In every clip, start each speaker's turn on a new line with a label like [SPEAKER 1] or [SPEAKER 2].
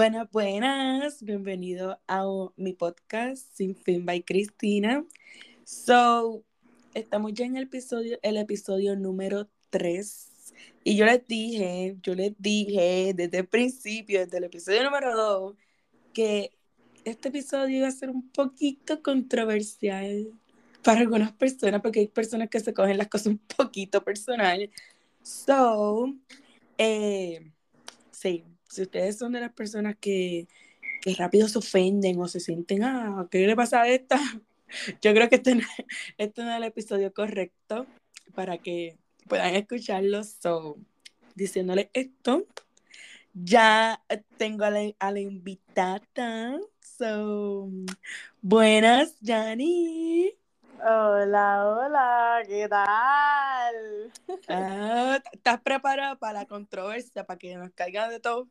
[SPEAKER 1] Buenas, buenas. Bienvenido a mi podcast Sin Fin by Cristina. So, estamos ya en el episodio, el episodio número 3. Y yo les dije, yo les dije desde el principio, desde el episodio número 2, que este episodio iba a ser un poquito controversial para algunas personas, porque hay personas que se cogen las cosas un poquito personal. So, eh, sí, si ustedes son de las personas que, que rápido se ofenden o se sienten, ah, ¿qué le pasa a esta? Yo creo que este, este no es el episodio correcto para que puedan escucharlo. So, diciéndole esto, ya tengo a la, a la invitada. So, buenas, Jani.
[SPEAKER 2] Hola, hola, ¿qué tal?
[SPEAKER 1] Ah, ¿Estás preparada para la controversia, para que nos caiga de todo?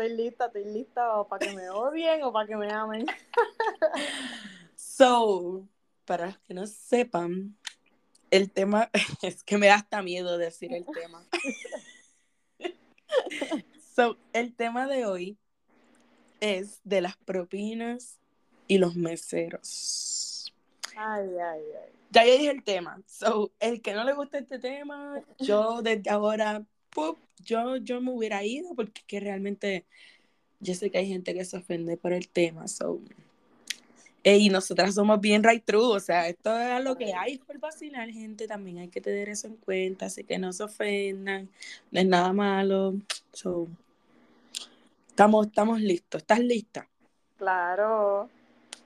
[SPEAKER 2] Estoy lista, estoy lista para que me odien o para que me amen.
[SPEAKER 1] So, para los que no sepan, el tema, es que me da hasta miedo decir el tema. So, el tema de hoy es de las propinas y los meseros.
[SPEAKER 2] Ay, ay, ay.
[SPEAKER 1] Ya yo dije el tema. So, el que no le gusta este tema, yo desde ahora, yo, yo me hubiera ido porque que realmente yo sé que hay gente que se ofende por el tema. So, y nosotras somos bien right true, o sea, esto es lo que hay por vacilar, gente, también hay que tener eso en cuenta, así que no se ofendan, no es nada malo. So, estamos, estamos listos, ¿estás lista?
[SPEAKER 2] Claro.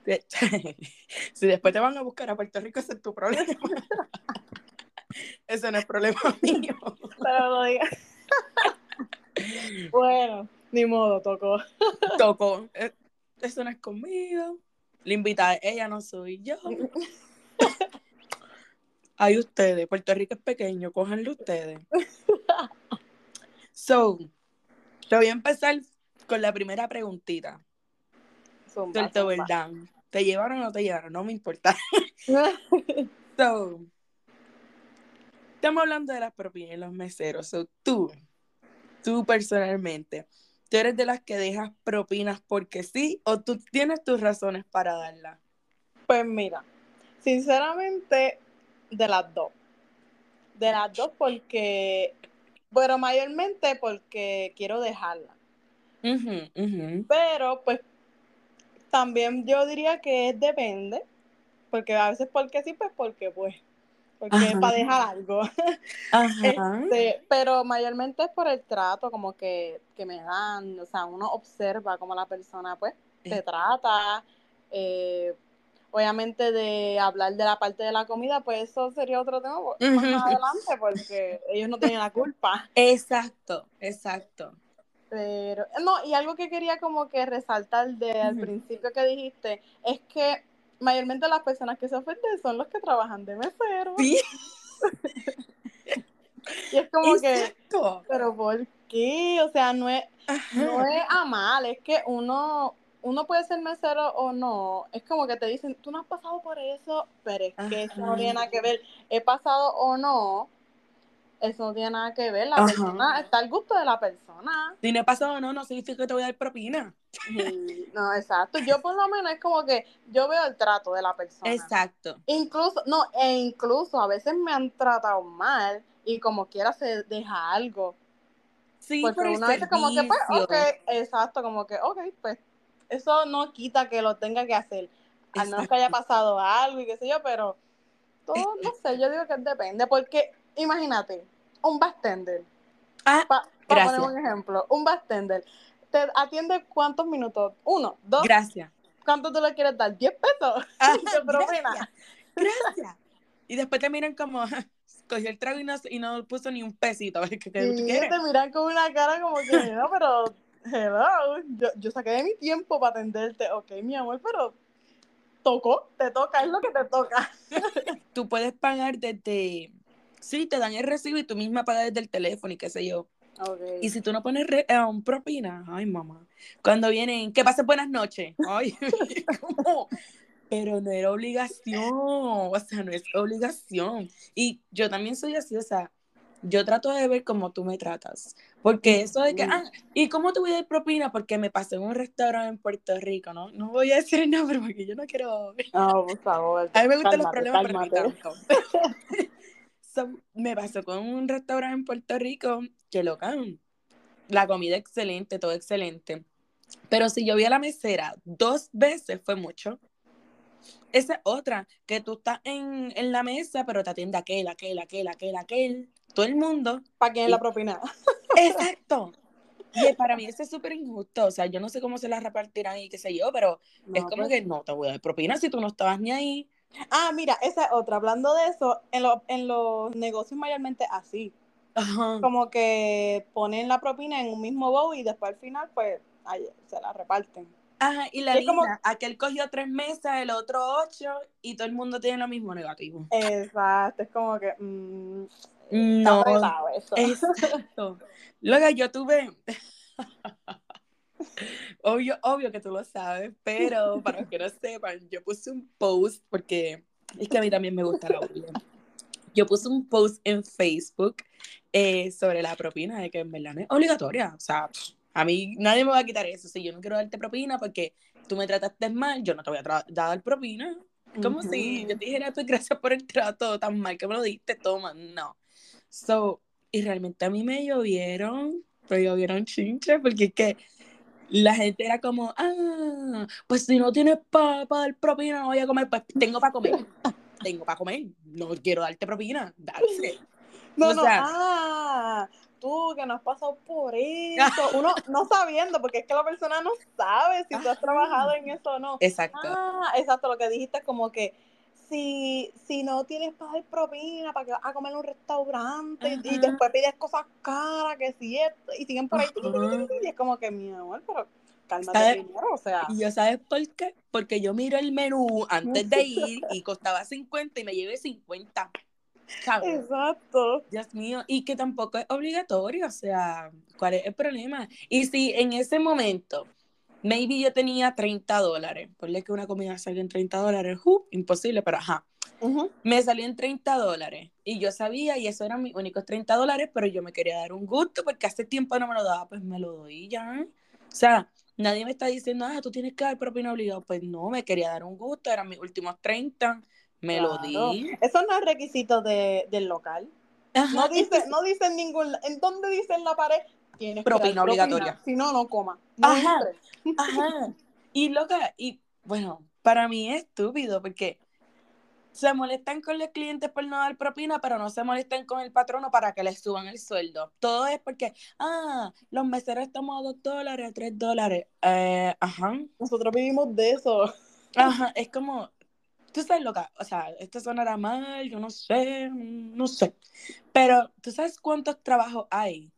[SPEAKER 1] si después te van a buscar a Puerto Rico, ese es tu problema. Eso no es problema mío.
[SPEAKER 2] Pero lo digas. bueno, ni modo, tocó.
[SPEAKER 1] Tocó. Eh, Eso no es conmigo. La invitada, ella no soy yo. Hay ustedes. Puerto Rico es pequeño, cójanlo ustedes. So, te voy a empezar con la primera preguntita.
[SPEAKER 2] Zumba, zumba.
[SPEAKER 1] ¿verdad? ¿Te llevaron o no te llevaron? No me importa. So, estamos hablando de las propinas y los meseros. So, tú, tú personalmente, ¿tú eres de las que dejas propinas porque sí o tú tienes tus razones para darlas?
[SPEAKER 2] Pues mira, sinceramente, de las dos. De las dos porque, bueno, mayormente porque quiero dejarla.
[SPEAKER 1] Ujú.
[SPEAKER 2] Pero pues también yo diría que depende, porque a veces porque sí, pues porque pues, porque es para dejar algo.
[SPEAKER 1] Ajá.
[SPEAKER 2] Este, pero mayormente es por el trato como que, que me dan, o sea, uno observa cómo la persona pues te
[SPEAKER 1] Eh.
[SPEAKER 2] trata. eh, obviamente de hablar de la parte de la comida, pues eso sería otro tema más adelante, porque ellos no tienen la culpa.
[SPEAKER 1] Exacto, exacto.
[SPEAKER 2] Pero, no, y algo que quería como que resaltar de al principio que dijiste, es que mayormente las personas que se ofenden son los que trabajan de mesero.
[SPEAKER 1] Sí,
[SPEAKER 2] Y es como que,
[SPEAKER 1] exacto.
[SPEAKER 2] pero ¿por qué? O sea, no es, no es a mal, es que uno, uno puede ser mesero o no. Es como que te dicen, tú no has pasado por eso, pero es que eso no tiene nada que ver. He pasado o no, eso no tiene nada que ver. La
[SPEAKER 1] Ajá.
[SPEAKER 2] persona, está al gusto de la persona.
[SPEAKER 1] Si no he pasado no, no significa que te voy a dar propina.
[SPEAKER 2] No, exacto. Yo por lo menos es como que yo veo el trato de la persona.
[SPEAKER 1] Exacto.
[SPEAKER 2] Incluso, no, e incluso a veces me han tratado mal y como quiera se deja algo.
[SPEAKER 1] Sí,
[SPEAKER 2] Porque
[SPEAKER 1] por
[SPEAKER 2] una vez como que, pues, ok, exacto, como que, ok, pues, eso no quita que lo tenga que hacer. Al menos que haya pasado algo y qué sé yo, pero todo, no sé, yo digo que depende, porque imagínate, un bartender,
[SPEAKER 1] Ah,
[SPEAKER 2] para
[SPEAKER 1] Gracias.
[SPEAKER 2] poner un ejemplo, un bartender, te atiende cuántos minutos, uno, dos,
[SPEAKER 1] gracias.
[SPEAKER 2] ¿cuánto tú le quieres dar? ¿10 pesos?
[SPEAKER 1] Ah, gracias. Gracias. Y después te miran como, cogió el trago y no, y no puso ni un pesito. ¿Qué, qué,
[SPEAKER 2] Y te miran con una cara como que, no, pero, hello, yo, yo saqué de mi tiempo para atenderte, ok, mi amor, pero tocó, te toca, es lo que te toca.
[SPEAKER 1] Tú puedes pagar desde, sí, te dan el recibo y tú misma pagas desde el teléfono y qué sé yo.
[SPEAKER 2] Okay.
[SPEAKER 1] Y si tú no pones re- um, propina, ay mamá, cuando vienen, que pasen buenas noches, ay, ¿cómo? Pero no era obligación, o sea, no es obligación. Y yo también soy así, o sea, yo trato de ver cómo tú me tratas. Porque eso de que, ah, ¿y cómo te voy a dar propina? Porque me pasé en un restaurante en Puerto Rico, ¿no? No voy a decir el nombre porque yo no quiero...
[SPEAKER 2] No, por favor.
[SPEAKER 1] A mí me gustan los problemas, pero me pasó con un restaurante en Puerto Rico que loca, la comida excelente, todo excelente. Pero si yo vi a la mesera dos veces fue mucho. Esa es otra, que tú estás en, en la mesa, pero te atiende aquel, aquel, aquel, aquel, aquel, todo el mundo.
[SPEAKER 2] ¿Para quién es la propina?
[SPEAKER 1] Exacto. Y para mí eso es súper injusto. O sea, yo no sé cómo se la repartirán y qué sé yo, pero es como pues. que no te voy a dar propina si tú no estabas ni ahí.
[SPEAKER 2] Ah, mira, esa es otra. Hablando de eso, en, en los negocios mayormente así. Como que ponen la propina en un mismo bowl y después al final, pues, ahí, se la reparten.
[SPEAKER 1] Ajá, y la como... aquel cogió tres mesas, el otro ocho, y todo el mundo tiene lo mismo negativo.
[SPEAKER 2] Exacto, es como que.
[SPEAKER 1] Mm, no, eso. exacto. Luego yo tuve. obvio, obvio que tú lo sabes, pero para los que no sepan, yo puse un post porque es que a mí también me gusta la bulla. Yo puse un post en Facebook eh, sobre la propina, de que en verdad es obligatoria. O sea, a mí nadie me va a quitar eso. Si yo no quiero darte propina porque tú me trataste mal, yo no te voy a dar propina. Como si yo te dijera, pues gracias por el trato tan mal que me lo diste, toma. No. So, y realmente a mí me llovieron, me llovieron chinches, porque es que la gente era como, ah, pues si no tienes para pa dar propina, no voy a comer, pues tengo para comer. tengo para comer, no quiero darte propina, dale.
[SPEAKER 2] No, no, ah, tú que no has pasado por eso, uno no sabiendo, porque es que la persona no sabe si tú has trabajado en eso o no.
[SPEAKER 1] Exacto.
[SPEAKER 2] Ah, exacto, lo que dijiste es como que si, si no tienes para dar propina, para que vas a comer en un restaurante y después pides cosas caras, que si esto, y siguen por ahí, y es como que mi amor, pero cálmate primero, o sea.
[SPEAKER 1] ¿Y yo sabes por qué? Porque yo miro el menú antes de ir y costaba 50 y me llevé 50.
[SPEAKER 2] Exacto.
[SPEAKER 1] Dios mío, y que tampoco es obligatorio, o sea, ¿cuál es el problema? Y si en ese momento, maybe yo tenía 30 dólares, ponle que una comida salga en 30 dólares, uh, imposible, pero ajá, me salió en 30 dólares y yo sabía, y eso eran mis únicos 30 dólares, pero yo me quería dar un gusto porque hace tiempo no me lo daba, pues me lo doy ya. O sea, nadie me está diciendo, ah, tú tienes que dar propina obligado. Pues no, me quería dar un gusto, eran mis últimos 30 me lo di.
[SPEAKER 2] Eso no es requisito de, del local. no dice, no dice en ningún, ¿en dónde dice en la pared? Tienes
[SPEAKER 1] propina obligatoria.
[SPEAKER 2] Si no, no coma.
[SPEAKER 1] ajá, ajá. Y loca, y bueno, para mí es estúpido porque se molestan con los clientes por no dar propina, pero no se molestan con el patrono para que les suban el sueldo. Todo es porque, ah, los meseros estamos a dos dólares, a tres dólares. Eh, ajá.
[SPEAKER 2] Nosotros vivimos de eso.
[SPEAKER 1] Ajá, es como, tú sabes loca, o sea, esto sonará mal, yo no sé, no sé, pero tú sabes cuántos trabajos hay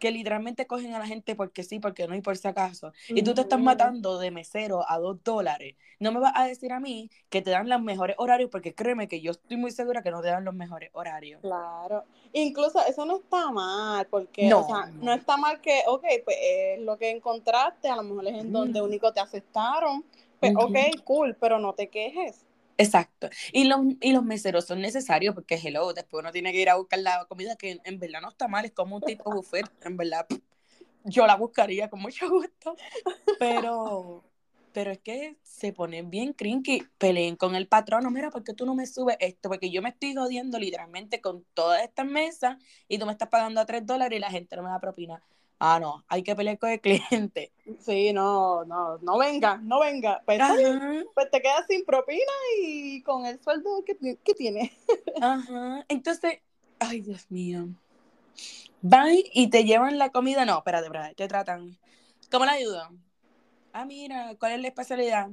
[SPEAKER 1] que literalmente cogen a la gente porque sí, porque no y por si acaso. Y tú te estás matando de mesero a dos dólares. No me vas a decir a mí que te dan los mejores horarios porque créeme que yo estoy muy segura que no te dan los mejores horarios.
[SPEAKER 2] Claro. Incluso eso no está mal porque, no, o sea, no. está mal que, ok, pues es lo que encontraste, a lo mejor es en donde único te aceptaron. Pues, ok, cool, pero no te quejes.
[SPEAKER 1] Exacto. Y los, y los meseros son necesarios porque, hello, después uno tiene que ir a buscar la comida que en, verdad no está mal, es como un tipo buffet, en verdad yo la buscaría con mucho gusto, pero, pero es que se ponen bien crinky, peleen con el patrón, mira, ¿por qué tú no me subes esto? Porque yo me estoy jodiendo literalmente con todas estas mesas y tú me estás pagando a tres dólares y la gente no me da propina ah, no, hay que pelear con el cliente.
[SPEAKER 2] Sí, no, no, no venga, no venga. Pues, pues te quedas sin propina y con el sueldo que, que tienes.
[SPEAKER 1] Ajá, entonces, ay, Dios mío. Van y te llevan la comida, no, espérate, espérate, te tratan. ¿Cómo la ayudan? Ah, mira, ¿cuál es la especialidad?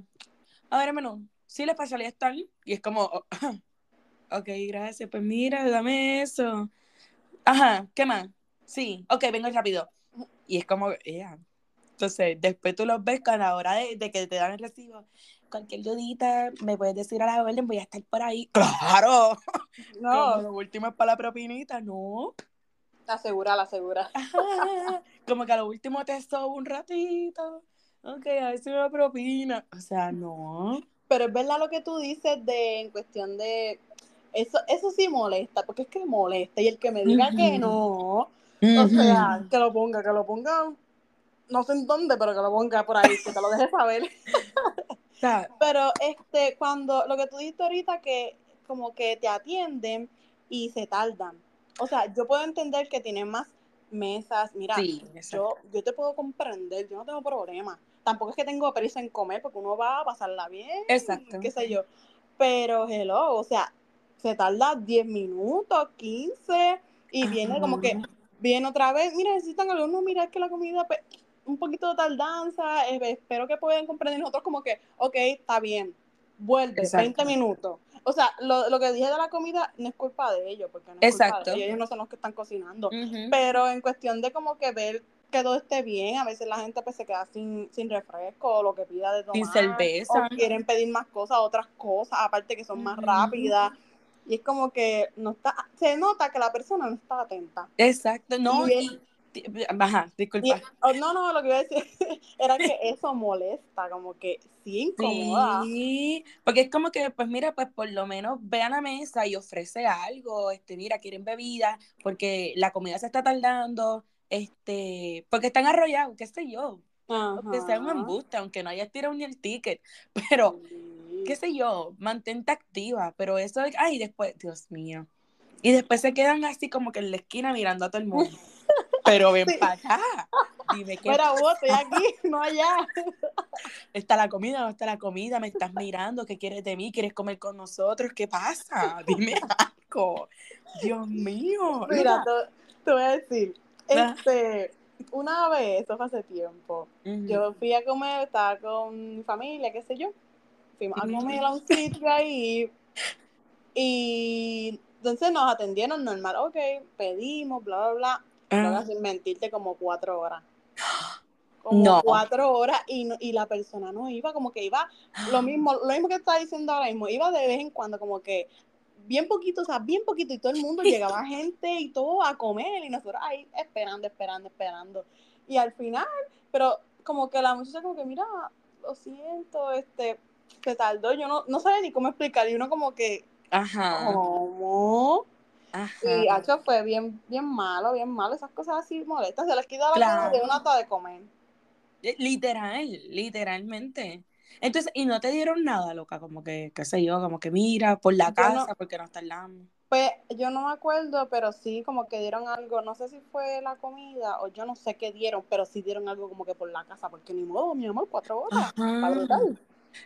[SPEAKER 1] A ver, menú. Sí, la especialidad está ahí. Y es como, oh, ok, gracias, pues mira, dame eso. Ajá, ¿qué más? Sí, ok, vengo rápido. Y es como, yeah. Entonces, después tú los ves con la hora de, que te dan el recibo. Cualquier dudita, me puedes decir a la orden, voy a estar por ahí. ¡Claro! No. lo último es para la propinita, no.
[SPEAKER 2] Asegura, la asegura.
[SPEAKER 1] Como que a lo último te sobo un ratito. Ok, a ver si me propina. O sea, no.
[SPEAKER 2] Pero es verdad lo que tú dices de en cuestión de eso, eso sí molesta, porque es que molesta. Y el que me diga que no, o sea, que lo ponga, que lo ponga, no sé en dónde, pero que lo ponga por ahí, que te lo deje saber. pero este, cuando, lo que tú dijiste ahorita, que como que te atienden y se tardan. O sea, yo puedo entender que tienen más mesas. Mira, yo, yo te puedo comprender, yo no tengo problema. Tampoco es que tengo prisa en comer porque uno va a pasarla bien. Exacto. Qué sé yo. Pero, hello, o sea, se tarda 10 minutos, 15 y viene como que, viene otra vez, mira, necesitan algo, no, mira, es que la comida, pues, un poquito de tardanza, eh, espero que puedan comprender nosotros como que, ok, está bien, vuelve, 20 minutos. O sea, lo, lo, que dije de la comida no es culpa de ellos, porque no es Exacto. culpa de ellos, ellos no son los que están cocinando. Pero en cuestión de como que ver que todo esté bien, a veces la gente pues se queda sin, sin refresco o lo que pida de tomar. Sin cerveza. O quieren pedir más cosas, otras cosas, aparte que son más rápidas. Y es como que no está, se nota que la persona no está atenta.
[SPEAKER 1] Exacto, no, y, Ajá, disculpa.
[SPEAKER 2] Oh, no, no, lo que iba a decir era que eso molesta, como que sí incomoda.
[SPEAKER 1] Sí, porque es como que, pues mira, pues por lo menos ve a la mesa y ofrece algo, este, mira, quieren bebida, porque la comida se está tardando, este, porque están arrollados, qué sé yo. Aunque sea un embuste, aunque no hayas tirado ni el ticket, pero, qué sé yo, mantente activa, pero eso, ay, después, Dios mío. Y después se quedan así como que en la esquina mirando a todo el mundo. Pero ven para acá. Dime qué.
[SPEAKER 2] Pero vos, estoy aquí, no allá.
[SPEAKER 1] ¿Está la comida no está la comida? ¿Me estás mirando? ¿Qué quieres de mí? ¿Quieres comer con nosotros? ¿Qué pasa? Dime algo. Dios mío.
[SPEAKER 2] Mira, te, voy a decir. Ah. Este, una vez, eso fue hace tiempo, yo fui a comer, estaba con mi familia, qué sé yo. Fuimos a comer a un sitio ahí. Y entonces nos atendieron normal, ok, pedimos, bla, bla, bla. Uh. sin mentirte, como cuatro horas. Como cuatro horas y, y la persona no iba, como que iba lo mismo, lo mismo que está diciendo ahora mismo, iba de vez en cuando, como que bien poquito, o sea, bien poquito, y todo el mundo llegaba gente y todo a comer, y nosotros ahí esperando, esperando, esperando. Y al final, pero como que la muchacha como que, mira, lo siento, este, se tardó, yo no, no sabía ni cómo explicar, y uno como que, Ajá. ¿cómo? Y hecho fue bien, bien malo, bien malo, esas cosas así molestas, se les quita la claro. de una de comer.
[SPEAKER 1] Eh, literal, literalmente. Entonces, y no te dieron nada, loca, como que, qué sé yo, como que mira, por la casa, porque no está el
[SPEAKER 2] Pues yo no me acuerdo, pero sí como que dieron algo, no sé si fue la comida o yo no sé qué dieron, pero sí dieron algo como que por la casa, porque ni modo, mi amor, cuatro horas.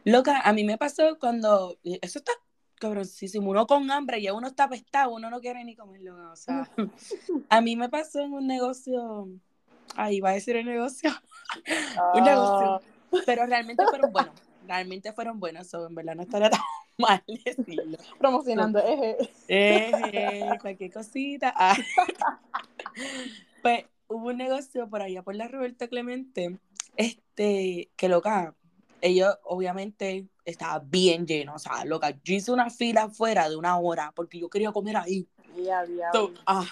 [SPEAKER 1] Loca, a mí me pasó cuando, eso está cabroncísimo. Uno con hambre y uno está apestado, uno no quiere ni comerlo. O sea, a mí me pasó en un negocio, ahí va a decir el negocio, un negocio, ah. pero realmente fueron buenos, realmente fueron buenos, en verdad no estaría tan mal decirlo.
[SPEAKER 2] Promocionando, eje.
[SPEAKER 1] Eje, cualquier cosita. Ah. Pues hubo un negocio por allá por la Roberto Clemente, este, que loca, ellos obviamente estaba bien lleno, o sea, loca, yo hice una fila afuera de una hora porque yo quería comer ahí.
[SPEAKER 2] Ya, ya.
[SPEAKER 1] ah,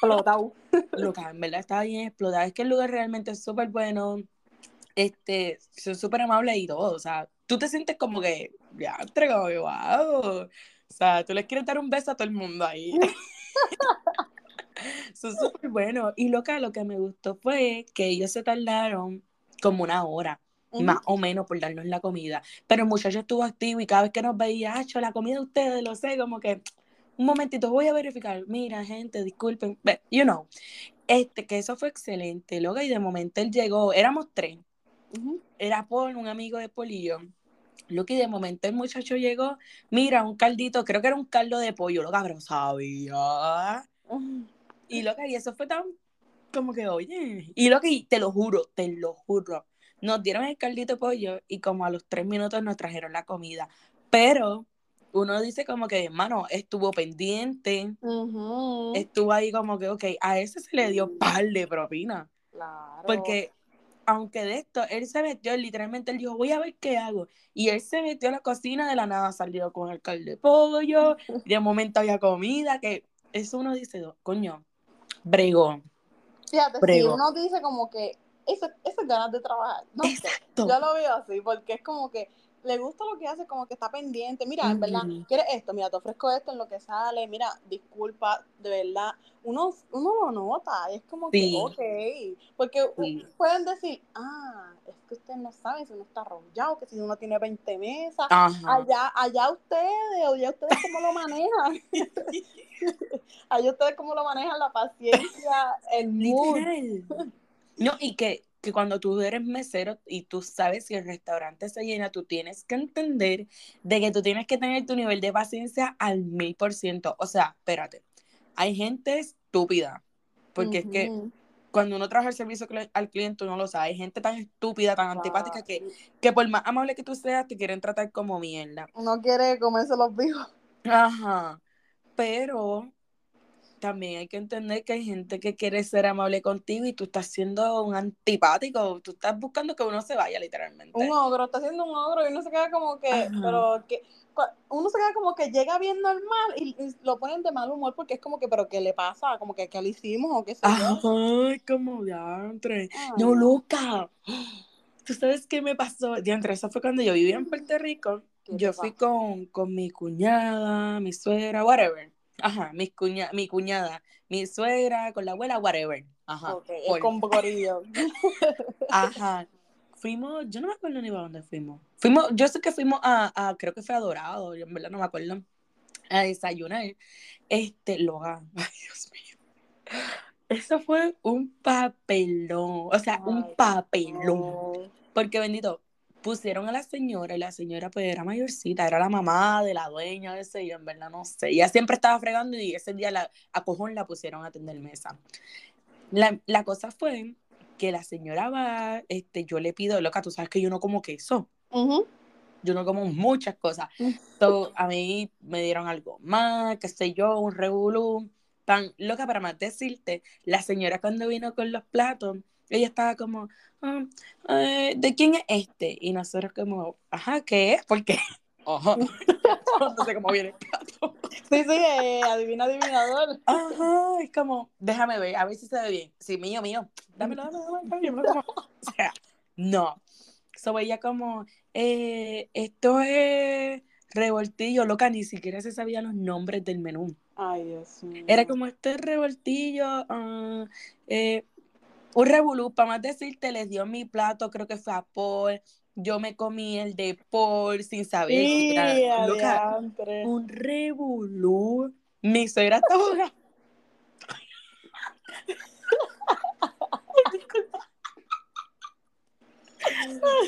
[SPEAKER 1] explotado. Loca, en verdad estaba bien explotado. Es que el lugar realmente es súper bueno, este, son súper amables y todo, o sea, tú te sientes como que, ya, entregado, wow. O sea, tú les quieres dar un beso a todo el mundo ahí. son súper buenos. Y loca, lo que me gustó fue que ellos se tardaron como una hora más o menos por darnos la comida. Pero el muchacho estuvo activo y cada vez que nos veía, hecho la comida de ustedes, lo sé, como que un momentito, voy a verificar. Mira, gente, disculpen, you know. Este, que eso fue excelente, luego y de momento él llegó, éramos tres. Era Paul, un amigo de Polillo. Lo que de momento el muchacho llegó, mira, un caldito, creo que era un caldo de pollo, lo cabrón sabía. Y lo que, y eso fue tan como que, oye, y lo que, te lo juro, te lo juro, nos dieron el caldito de pollo y como a los tres minutos nos trajeron la comida. Pero uno dice como que, hermano, estuvo pendiente, estuvo ahí como que, ok, a ese se le dio par de propina. Claro. Porque aunque de esto, él se metió, literalmente, él dijo, voy a ver qué hago. Y él se metió a la cocina, de la nada salió con el caldo de pollo, de momento había comida, que eso uno dice, coño, bregón.
[SPEAKER 2] Fíjate, si uno dice como que esas ganas de trabajar. No yo lo veo así, porque es como que le gusta lo que hace, como que está pendiente. Mira, en verdad, ¿quieres esto? Mira, te ofrezco esto en lo que sale. Mira, disculpa, de verdad. Uno, uno lo nota, es como que, ok. Porque pueden decir, ah, es que ustedes no saben si uno está arrollado, que si uno tiene 20 mesas. Allá, allá ustedes, o ya ustedes cómo lo manejan. allá ustedes cómo lo manejan, la paciencia, el mood.
[SPEAKER 1] No, y que que cuando tú eres mesero y tú sabes que el restaurante se llena, tú tienes que entender de que tú tienes que tener tu nivel de paciencia al mil por ciento. O sea, espérate, hay gente estúpida, porque es que cuando uno trabaja el servicio al cliente uno lo sabe, hay gente tan estúpida, tan antipática que, que por más amable que tú seas, te quieren tratar como mierda.
[SPEAKER 2] Uno quiere comerse los vivos.
[SPEAKER 1] Ajá, pero también hay que entender que hay gente que quiere ser amable contigo y tú estás siendo un antipático, tú estás buscando que uno se vaya literalmente.
[SPEAKER 2] Un ogro, está siendo un ogro y uno se queda como que, pero que uno se queda como que llega bien normal y, lo ponen de mal humor porque es como que, pero ¿qué le pasa? Como que, ¿qué le hicimos o qué sé
[SPEAKER 1] yo? Ay, como diantre. No, Luca. ¿Tú sabes qué me pasó? Diantre, eso fue cuando yo vivía en Puerto Rico. Yo fui con, con mi cuñada, mi suegra, whatever Ajá, mi, cuña, mi cuñada, mi suegra, con la abuela, whatever. Ajá.
[SPEAKER 2] Okay, con bocorillo.
[SPEAKER 1] Ajá. Fuimos, yo no me acuerdo ni a dónde fuimos. Fuimos, yo sé que fuimos a, a, creo que fue a Dorado, yo en verdad no me acuerdo, a desayunar. Este, Logan, ay Dios mío. Eso fue un papelón, o sea, un papelón. Porque bendito, pusieron a la señora y la señora pues era mayorcita, era la mamá de la dueña, ese, y en verdad no sé. Ella siempre estaba fregando y ese día la, a cojón la pusieron a atender mesa. La, la cosa fue que la señora va, este, yo le pido, loca, tú sabes que yo no como queso. Yo no como muchas cosas. Entonces, a mí me dieron algo más, qué sé yo, un revolú. Tan loca para más decirte, la señora cuando vino con los platos, ella estaba como, ah, eh, ¿de quién es este? Y nosotros como, ajá, ¿qué es? Porque, ojo, no sé cómo viene el plato.
[SPEAKER 2] Sí, sí, eh, adivina, adivinador.
[SPEAKER 1] Ajá, es como, déjame ver, a ver si se ve bien. Sí, mío, mío, dámelo, dámelo, dámelo, O sea, no. So ella como, eh, esto es revoltillo, loca, ni siquiera se sabía los nombres del menú.
[SPEAKER 2] Ay, Dios mío.
[SPEAKER 1] Era como, este revoltillo, uh, eh, un revolú, para más decirte, les dio mi plato, creo que fue a Paul. Yo me comí el de Paul sin saber.
[SPEAKER 2] Sí,
[SPEAKER 1] un revolú. Mi suegra estaba.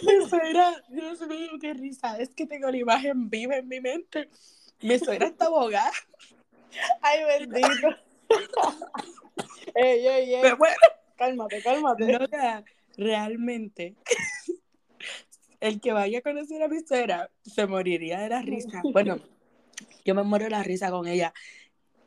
[SPEAKER 1] mi suegra, Dios mío, qué risa. Es que tengo la imagen viva en mi mente. Mi suegra está abogada.
[SPEAKER 2] Ay, bendito. ey, ey, ey.
[SPEAKER 1] Bueno
[SPEAKER 2] cálmate, cálmate.
[SPEAKER 1] realmente, el que vaya a conocer a mi suegra se moriría de la risa. Bueno, yo me muero de la risa con ella.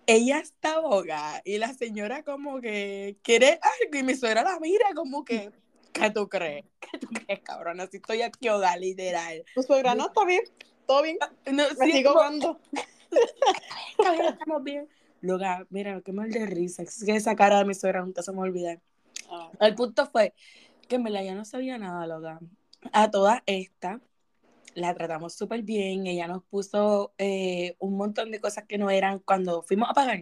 [SPEAKER 1] Ella está boga y la señora como que quiere algo y mi suegra la mira como que, ¿qué tú crees? ¿Qué tú crees, cabrón? Así estoy aquí hogar, literal.
[SPEAKER 2] Tu suegra no está bien, todo bien.
[SPEAKER 1] No,
[SPEAKER 2] me sigo jugando.
[SPEAKER 1] estamos bien. Luego, mira, qué mal de risa. Es que esa cara de mi suegra nunca se me olvida. El punto fue que en verdad ya no sabía nada, loca. A toda esta la tratamos súper bien. Ella nos puso eh, un montón de cosas que no eran cuando fuimos a pagar.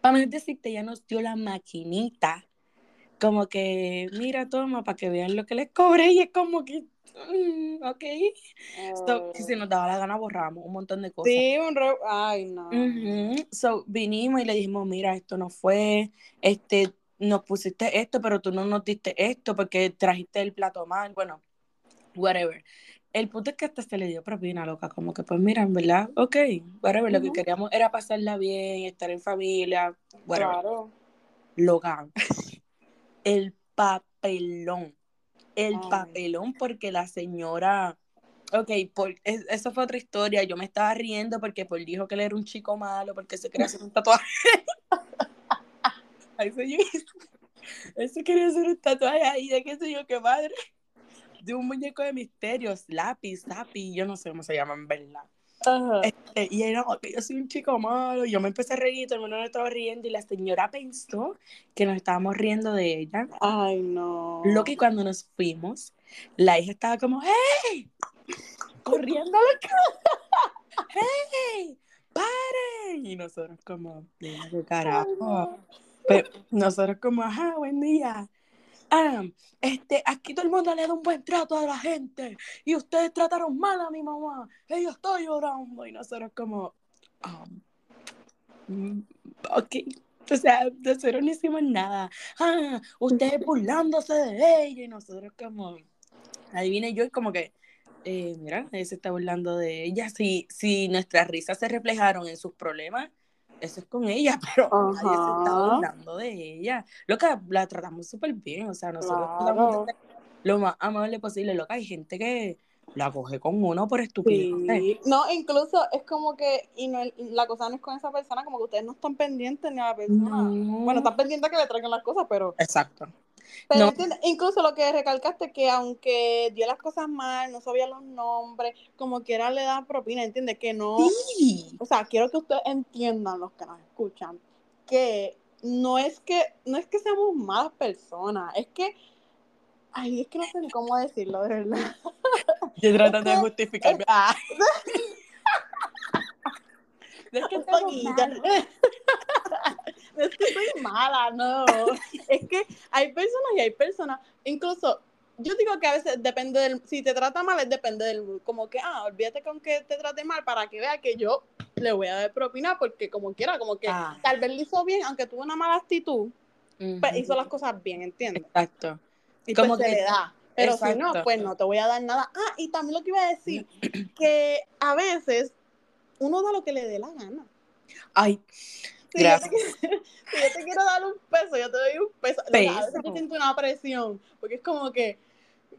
[SPEAKER 1] Para mí decirte, ella nos dio la maquinita. Como que, mira, toma, para que vean lo que les cobré. Y es como que, mm, ok. si se nos daba la gana, borramos un montón de cosas.
[SPEAKER 2] Sí, un Ay, no.
[SPEAKER 1] So, vinimos y le dijimos, mira, esto no fue, este, nos pusiste esto, pero tú no nos diste esto porque trajiste el plato mal, bueno, whatever. El punto es que hasta se le dio propina, loca, como que pues mira, en verdad, ok, whatever, lo que queríamos era pasarla bien, estar en familia, whatever. Claro. Logan, el papelón, el papelón porque la señora, ok, por, eso fue otra historia, yo me estaba riendo porque Paul dijo que él era un chico malo, porque se quería hacer un tatuaje. Ahí se yo. Eso quería hacer un tatuaje ahí de qué sé yo, qué madre. De un muñeco de misterios, lápiz, lápiz, yo no sé cómo se llaman, ¿verdad? Este, y era, yo soy un chico malo. Yo me empecé a reír, todo el mundo me estaba riendo. Y la señora pensó que nos estábamos riendo de ella.
[SPEAKER 2] Ay, no.
[SPEAKER 1] Lo que cuando nos fuimos, la hija estaba como, ¡Hey! corriendo ¡Hey! ¡Paren! Y nosotros como, ¿qué carajo? Pero nosotros como, ajá, buen día. Ah, este, aquí todo el mundo le da un buen trato a la gente y ustedes trataron mal a mi mamá. Ella está llorando y nosotros como, um, ok. O sea, nosotros no hicimos nada. Ah, ustedes burlándose de ella y nosotros como, ahí vine yo y como que, eh, mira, ella se está burlando de ella. Si, si nuestras risas se reflejaron en sus problemas, eso es con ella, pero nadie se está burlando de ella. Loca, la tratamos súper bien, o sea, nosotros tratamos lo más amable posible. Loca, hay gente que la coge con uno por estupidez.
[SPEAKER 2] No, incluso es como que, y no, la cosa no es con esa persona, como que ustedes no están pendientes ni a la persona. Bueno, están pendientes que le traigan las cosas, pero.
[SPEAKER 1] Exacto.
[SPEAKER 2] Pero incluso lo que recalcaste que aunque dio las cosas mal, no sabía los nombres, como quiera le da propina, ¿entiendes? Que no. O sea, quiero que ustedes entiendan, los que nos escuchan, que no es que, no es que seamos malas personas, es que. Ay, es que no sé ni cómo decirlo, de verdad.
[SPEAKER 1] Yo tratando de justificarme. Ah. es que
[SPEAKER 2] no es que soy mala, no. Es que hay personas y hay personas. Incluso, yo digo que a veces depende del. Si te trata mal, es depende del. Como que, ah, olvídate con que te trate mal para que vea que yo le voy a dar propina, porque como quiera, como que ah. tal vez lo hizo bien, aunque tuvo una mala actitud, pues hizo las cosas bien, ¿entiendes?
[SPEAKER 1] Exacto.
[SPEAKER 2] Y como pues se le da. Pero si no, pues no te voy a dar nada. Ah, y también lo que iba a decir, que a veces uno da lo que le dé la gana.
[SPEAKER 1] Ay,
[SPEAKER 2] Gracias. Si yo, te, quiero dar un peso, yo te doy un peso. a veces yo siento una presión, porque es como que,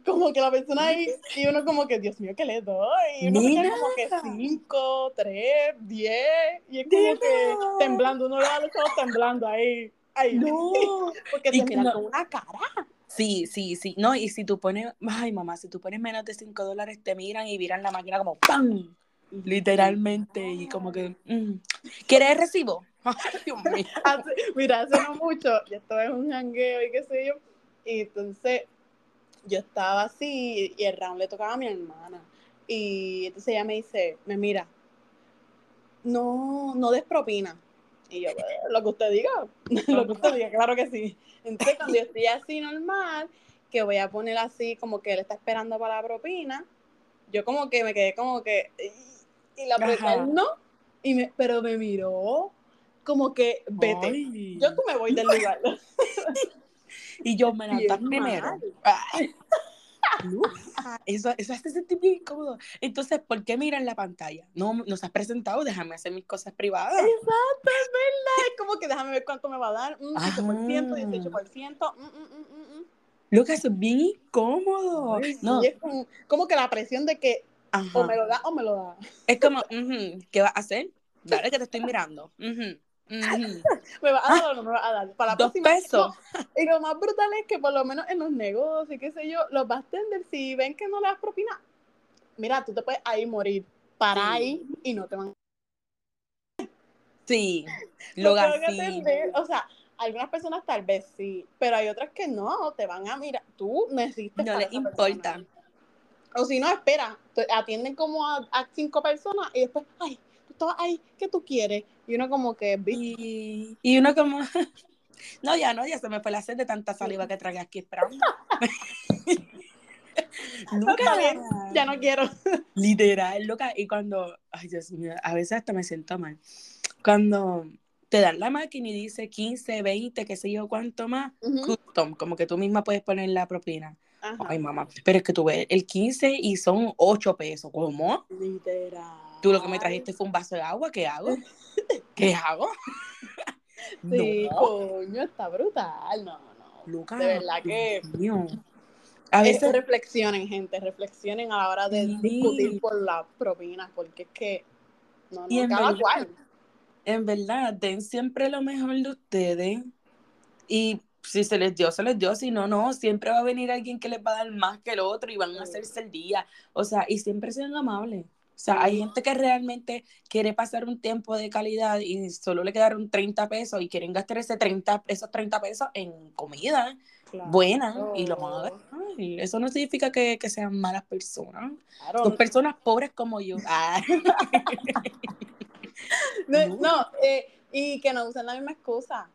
[SPEAKER 2] como que la persona ahí, y uno como que, Dios mío, ¿qué le doy? Y uno tiene como que 5, 3, 10, y es como que temblando, uno le da los ojos temblando ahí. Ahí. No. porque te miran con una cara.
[SPEAKER 1] Sí, sí, sí. No, y si tú pones, ay mamá, si tú pones menos de 5 dólares, te miran y miran la máquina como ¡pam! Literalmente, y como que, mm. ¿quieres recibo?
[SPEAKER 2] mira, hace no mucho, yo estaba en un jangueo y qué sé yo, y entonces yo estaba así y el round le tocaba a mi hermana. Y entonces ella me dice, me mira, no, no des propina. Y yo, lo que usted diga, lo que usted diga, claro que sí. Entonces cuando yo estoy así normal, que voy a poner así como que él está esperando para la propina, yo como que me quedé como que, y la propina no, y me, pero me miró como que vete. Yo tú me voy del lugar.
[SPEAKER 1] y yo me la primero. eso, eso hace sentir bien incómodo. Entonces, ¿por qué miran la pantalla? No nos has presentado, déjame hacer mis cosas privadas.
[SPEAKER 2] Exacto, es verdad. Es como que déjame ver cuánto me va a dar. Mm, 18%, 18%. Mm, mm, mm,
[SPEAKER 1] Lo que es bien incómodo. no.
[SPEAKER 2] es como, que la presión de que o me lo da o me lo da.
[SPEAKER 1] Es como, ¿qué vas a hacer? Dale que te estoy mirando.
[SPEAKER 2] me va a dar o no me va a dar. Para la
[SPEAKER 1] Dos pesos.
[SPEAKER 2] Y lo más brutal es que por lo menos en los negocios y qué sé yo, los bartenders, si ven que no le das propina, mira, tú te puedes ahí morir. Para ahí y no te van
[SPEAKER 1] Sí,
[SPEAKER 2] lo O sea, algunas personas tal vez sí, pero hay otras que no, te van a mirar. Tú necesitas.
[SPEAKER 1] No les importa.
[SPEAKER 2] O si no, espera, atienden como a, a cinco personas y después, ay, estabas ahí, ¿qué tú quieres? Y uno como que...
[SPEAKER 1] Y, y uno como... no, ya no, ya se me fue la sed de tanta saliva que tragué aquí esperando.
[SPEAKER 2] Ya no quiero.
[SPEAKER 1] Literal, loca. Y cuando, ay Dios mío, a veces hasta me siento mal. Cuando te dan la máquina y dice 15, 20, qué sé yo, cuánto más, custom, como que tú misma puedes poner la propina. Ay, mamá, pero es que tú ves el 15 y son 8 pesos. ¿Cómo?
[SPEAKER 2] Literal.
[SPEAKER 1] Tú lo que me trajiste fue un vaso de agua, ¿qué hago? ¿Qué hago?
[SPEAKER 2] sí, coño, está brutal. No, no. Lucas, de verdad que. A veces reflexionen, gente, reflexionen a la hora de discutir por las propinas, porque es que no, no cada cual.
[SPEAKER 1] En verdad, den siempre lo mejor de ustedes y si se les dio, se les dio, si no, no, siempre va a venir alguien que les va a dar más que el otro y van a hacerse el día, o sea, y siempre sean amables. O sea, hay gente que realmente quiere pasar un tiempo de calidad y solo le quedaron 30 pesos y quieren gastar ese 30, esos 30 pesos en comida. buenas y lo van a. Eso no significa que, que sean malas personas.
[SPEAKER 2] Claro.
[SPEAKER 1] Son personas pobres como yo. Ah.
[SPEAKER 2] No, no, eh, y que no usen la misma excusa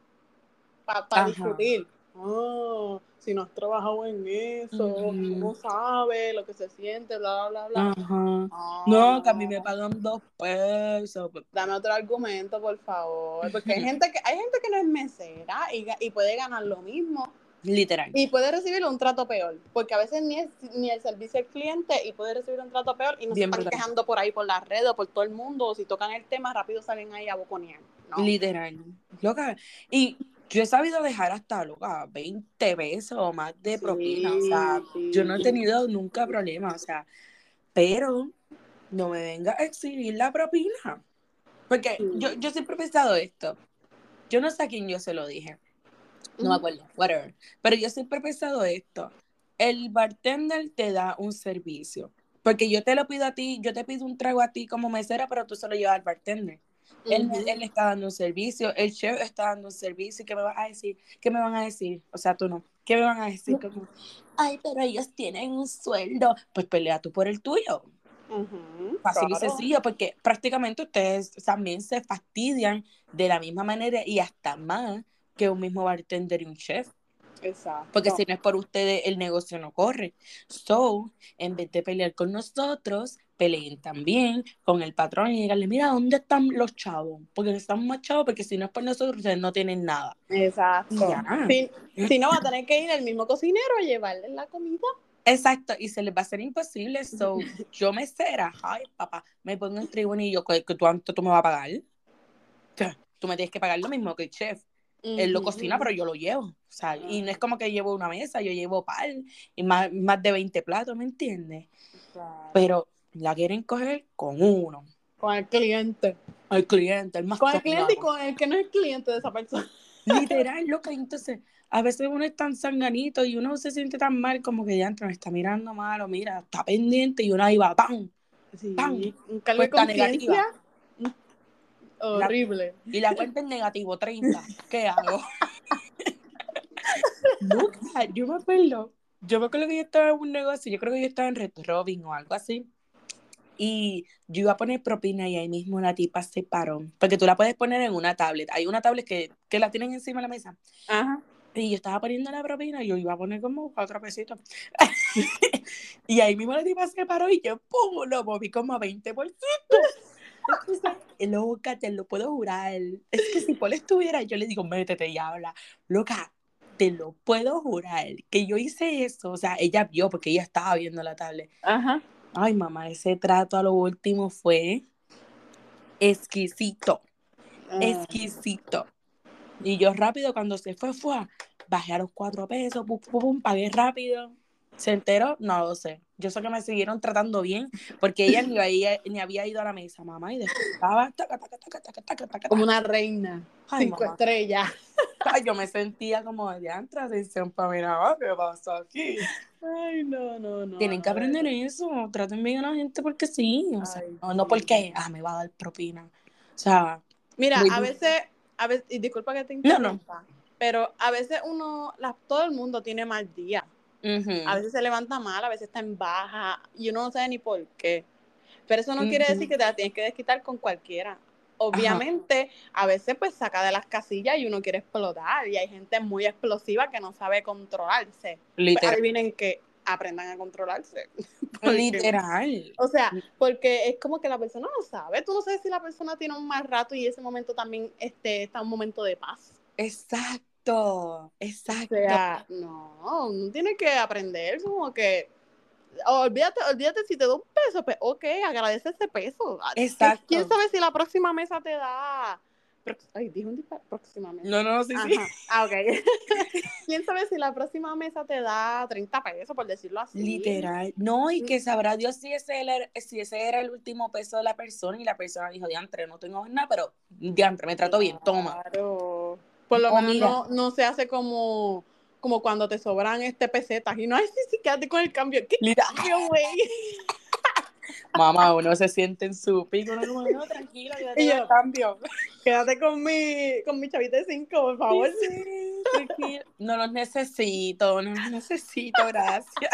[SPEAKER 2] para
[SPEAKER 1] Ajá.
[SPEAKER 2] discutir. Oh, si no has trabajado en eso,
[SPEAKER 1] Ujú.
[SPEAKER 2] no sabes lo que se siente, bla, bla, bla.
[SPEAKER 1] Ajá.
[SPEAKER 2] Ah,
[SPEAKER 1] No, que a mí me pagan dos pesos.
[SPEAKER 2] Dame otro argumento, por favor. Porque hay gente que, hay gente que no es mesera y, y puede ganar lo mismo
[SPEAKER 1] Literal.
[SPEAKER 2] y puede recibir un trato peor. Porque a veces ni, es, ni el servicio al cliente y puede recibir un trato peor y no
[SPEAKER 1] Bien
[SPEAKER 2] se están
[SPEAKER 1] brutal.
[SPEAKER 2] quejando por ahí por las redes o por todo el mundo. O si tocan el tema, rápido salen ahí a boconear. ¿no?
[SPEAKER 1] Literal. Loca. Y yo he sabido dejar hasta, loca, 20 pesos o más de
[SPEAKER 2] Sí,
[SPEAKER 1] propina. O sea,
[SPEAKER 2] sí.
[SPEAKER 1] yo no he tenido nunca problema. O sea, pero no me venga a exhibir la propina. Porque
[SPEAKER 2] Sí.
[SPEAKER 1] yo, yo siempre he pensado esto. Yo no sé a quién yo se lo dije. No me acuerdo, whatever. Pero yo siempre he pensado esto. El bartender te da un servicio. Porque yo te lo pido a ti, yo te pido un trago a ti como mesera, pero tú se lo llevas al bartender. Él, me-
[SPEAKER 2] Ujú.
[SPEAKER 1] él está dando un servicio, el chef está dando un servicio. ¿y ¿Qué me vas a decir? ¿Qué me van a decir? O sea, tú no. ¿Qué me van a decir? Como, Ay, pero ellos tienen un sueldo. Pues pelea tú por el tuyo. Fácil y sencillo, porque prácticamente ustedes también se fastidian de la misma manera y hasta más que un mismo bartender y un chef.
[SPEAKER 2] Exacto.
[SPEAKER 1] Porque si no es por ustedes, el negocio no corre. So, en vez de pelear con nosotros, peleen también con el patrón y díganle, mira, ¿dónde están los chavos? Porque necesitamos más chavos, porque si no es por nosotros, ustedes no tienen nada.
[SPEAKER 2] Exacto. Si, si no, va a tener que ir el mismo cocinero a llevarle la comida.
[SPEAKER 1] Exacto, y se les va a hacer imposible. So, yo mesera, ay, papá, me pongo en tribuna y yo, ¿qué, qué tú, cuánto tú me vas a pagar? Tú me tienes que pagar lo mismo que el chef. Él lo cocina, pero yo lo llevo. O sea, y no es como que llevo una mesa, yo llevo par y más, más de 20 platos, ¿me entiendes? Pero la quieren coger con uno.
[SPEAKER 2] Con el cliente.
[SPEAKER 1] Al cliente, el más
[SPEAKER 2] Con el cliente y con el que no es cliente de esa persona.
[SPEAKER 1] Literal, loca. Entonces, a veces uno es tan sanganito y uno se siente tan mal como que ya me está mirando mal o mira, está pendiente y uno ahí va, ¡pam!
[SPEAKER 2] Sí.
[SPEAKER 1] Pam.
[SPEAKER 2] Un cargo de
[SPEAKER 1] negativa.
[SPEAKER 2] Horrible.
[SPEAKER 1] Y la cuenta en negativo 30. ¿Qué hago? Loca, yo me acuerdo. Yo me acuerdo que yo estaba en un negocio, yo creo que yo estaba en Red Robin o algo así. Y yo iba a poner propina y ahí mismo la tipa se paró. Porque tú la puedes poner en una tablet. Hay una tablet que, que la tienen encima de la mesa.
[SPEAKER 2] Ajá.
[SPEAKER 1] Y yo estaba poniendo la propina y yo iba a poner como cuatro pesitos. y ahí mismo la tipa se paró y yo, ¡pum! Lo moví como a 20%. Entonces, loca, te lo puedo jurar. Es que si Paul estuviera, yo le digo, métete y habla. Loca, te lo puedo jurar. Que yo hice eso. O sea, ella vio porque ella estaba viendo la tablet.
[SPEAKER 2] Ajá.
[SPEAKER 1] Ay, mamá, ese trato a lo último fue exquisito
[SPEAKER 2] Ah.
[SPEAKER 1] exquisito. Y yo rápido, cuando se fue, fue, bajé a los cuatro pesos, pum, pum, pum, pagué rápido. ¿Se enteró? No lo sé. Yo sé que me siguieron tratando bien, porque ella ni había, ni había ido a la mesa, mamá, y después estaba taca, taca, taca,
[SPEAKER 2] Como una reina.
[SPEAKER 1] Ay,
[SPEAKER 2] Cinco
[SPEAKER 1] mamá.
[SPEAKER 2] estrellas.
[SPEAKER 1] Ay, yo me sentía como de antra, atención para mirar, ¿qué pasa aquí?
[SPEAKER 2] Ay, no, no, no.
[SPEAKER 1] Tienen que aprender eso, traten bien a la gente porque sí, o sea,
[SPEAKER 2] Ay,
[SPEAKER 1] no, no porque, ah, me va a dar propina. O sea,
[SPEAKER 2] Mira, a veces, a veces, y disculpa que te
[SPEAKER 1] No, no.
[SPEAKER 2] interrumpa, pero a veces uno, la- todo el mundo tiene mal día.
[SPEAKER 1] ujú.
[SPEAKER 2] A veces se levanta mal, a veces está en baja, y uno no sabe ni por qué. Pero eso no quiere decir que te la tienes que desquitar con cualquiera. Obviamente, a veces pues saca de las casillas y uno quiere explotar, y hay gente muy explosiva que no sabe controlarse. Pues,
[SPEAKER 1] literal.
[SPEAKER 2] adivinen que aprendan a controlarse. Porque-
[SPEAKER 1] Literal.
[SPEAKER 2] O sea, porque es como que la persona no sabe, tú no sabes si la persona tiene un mal rato y ese momento también este, está un momento de paz.
[SPEAKER 1] Exacto,
[SPEAKER 2] O
[SPEAKER 1] exacto.
[SPEAKER 2] sea, no, uno tiene que aprender como que, olvídate, olvídate si te da un peso, pues ok, agradece ese peso. Ah,
[SPEAKER 1] Exacto.
[SPEAKER 2] ¿Quién sabe si la próxima mesa te da... Ay, dije un disparate, próxima mesa.
[SPEAKER 1] no, no, sí, sí.
[SPEAKER 2] Ah, ok. ¿Quién sabe si la próxima mesa te da 30 pesos, por decirlo así?
[SPEAKER 1] Literal. No, y
[SPEAKER 2] Mm.
[SPEAKER 1] que sabrá Dios si ese, era, si ese era el último peso de la persona y la persona dijo, diantre, no tengo nada, pero diantre, me trato bien, toma.
[SPEAKER 2] Claro. Por lo menos no se hace como, como cuando te sobran este pesetas y no, ay, sí, sí, quédate con el cambio. ¿Qué cambio, güey?
[SPEAKER 1] Mamá, uno se siente en su pico, uno como, no, yo
[SPEAKER 2] Y yo-
[SPEAKER 1] cambio.
[SPEAKER 2] Quédate con mi, con mi chavita de cinco, por favor.
[SPEAKER 1] Sí, no los necesito, no los necesito, gracias.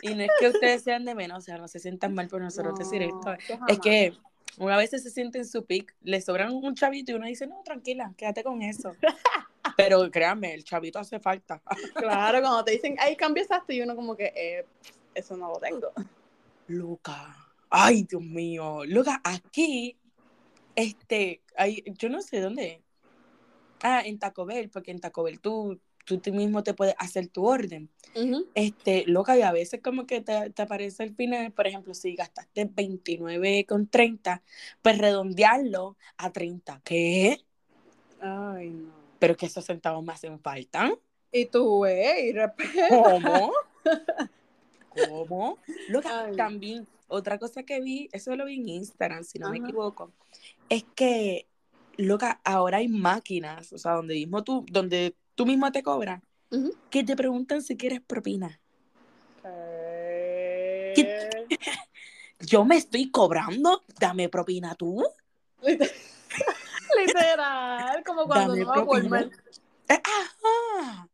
[SPEAKER 1] Y no es que ustedes sean de menos, o sea, no se sientan mal por nosotros decir esto. Es que una vez se siente en su pic, le sobran un chavito y uno dice, no, tranquila, quédate con eso. Pero créanme, el chavito hace falta.
[SPEAKER 2] Claro, cuando te dicen, ay, cambia exacto, y uno como que, eh, eso no lo tengo.
[SPEAKER 1] Luca, ay, Dios mío, Luca, aquí, este, yo no sé dónde. Ah, en Taco Bell, porque en Taco Bell tú, tú mismo te puedes hacer tu orden. Este, loca, y a veces como que te, te, aparece el final, por ejemplo, si gastaste 29,30, pues redondearlo a 30. ¿Qué?
[SPEAKER 2] Ay, no.
[SPEAKER 1] Pero que esos centavos me hacen falta.
[SPEAKER 2] Y tú, güey,
[SPEAKER 1] ¿Cómo? ¿Cómo? Loca, también, otra cosa que vi, eso lo vi en Instagram, si no me equivoco, es que, loca, ahora hay máquinas, o sea, donde mismo tú, donde tú mismo te cobras, que te preguntan si quieres propina. Yo me estoy cobrando, dame propina tú.
[SPEAKER 2] Literal, como cuando no a
[SPEAKER 1] eh, Ajá.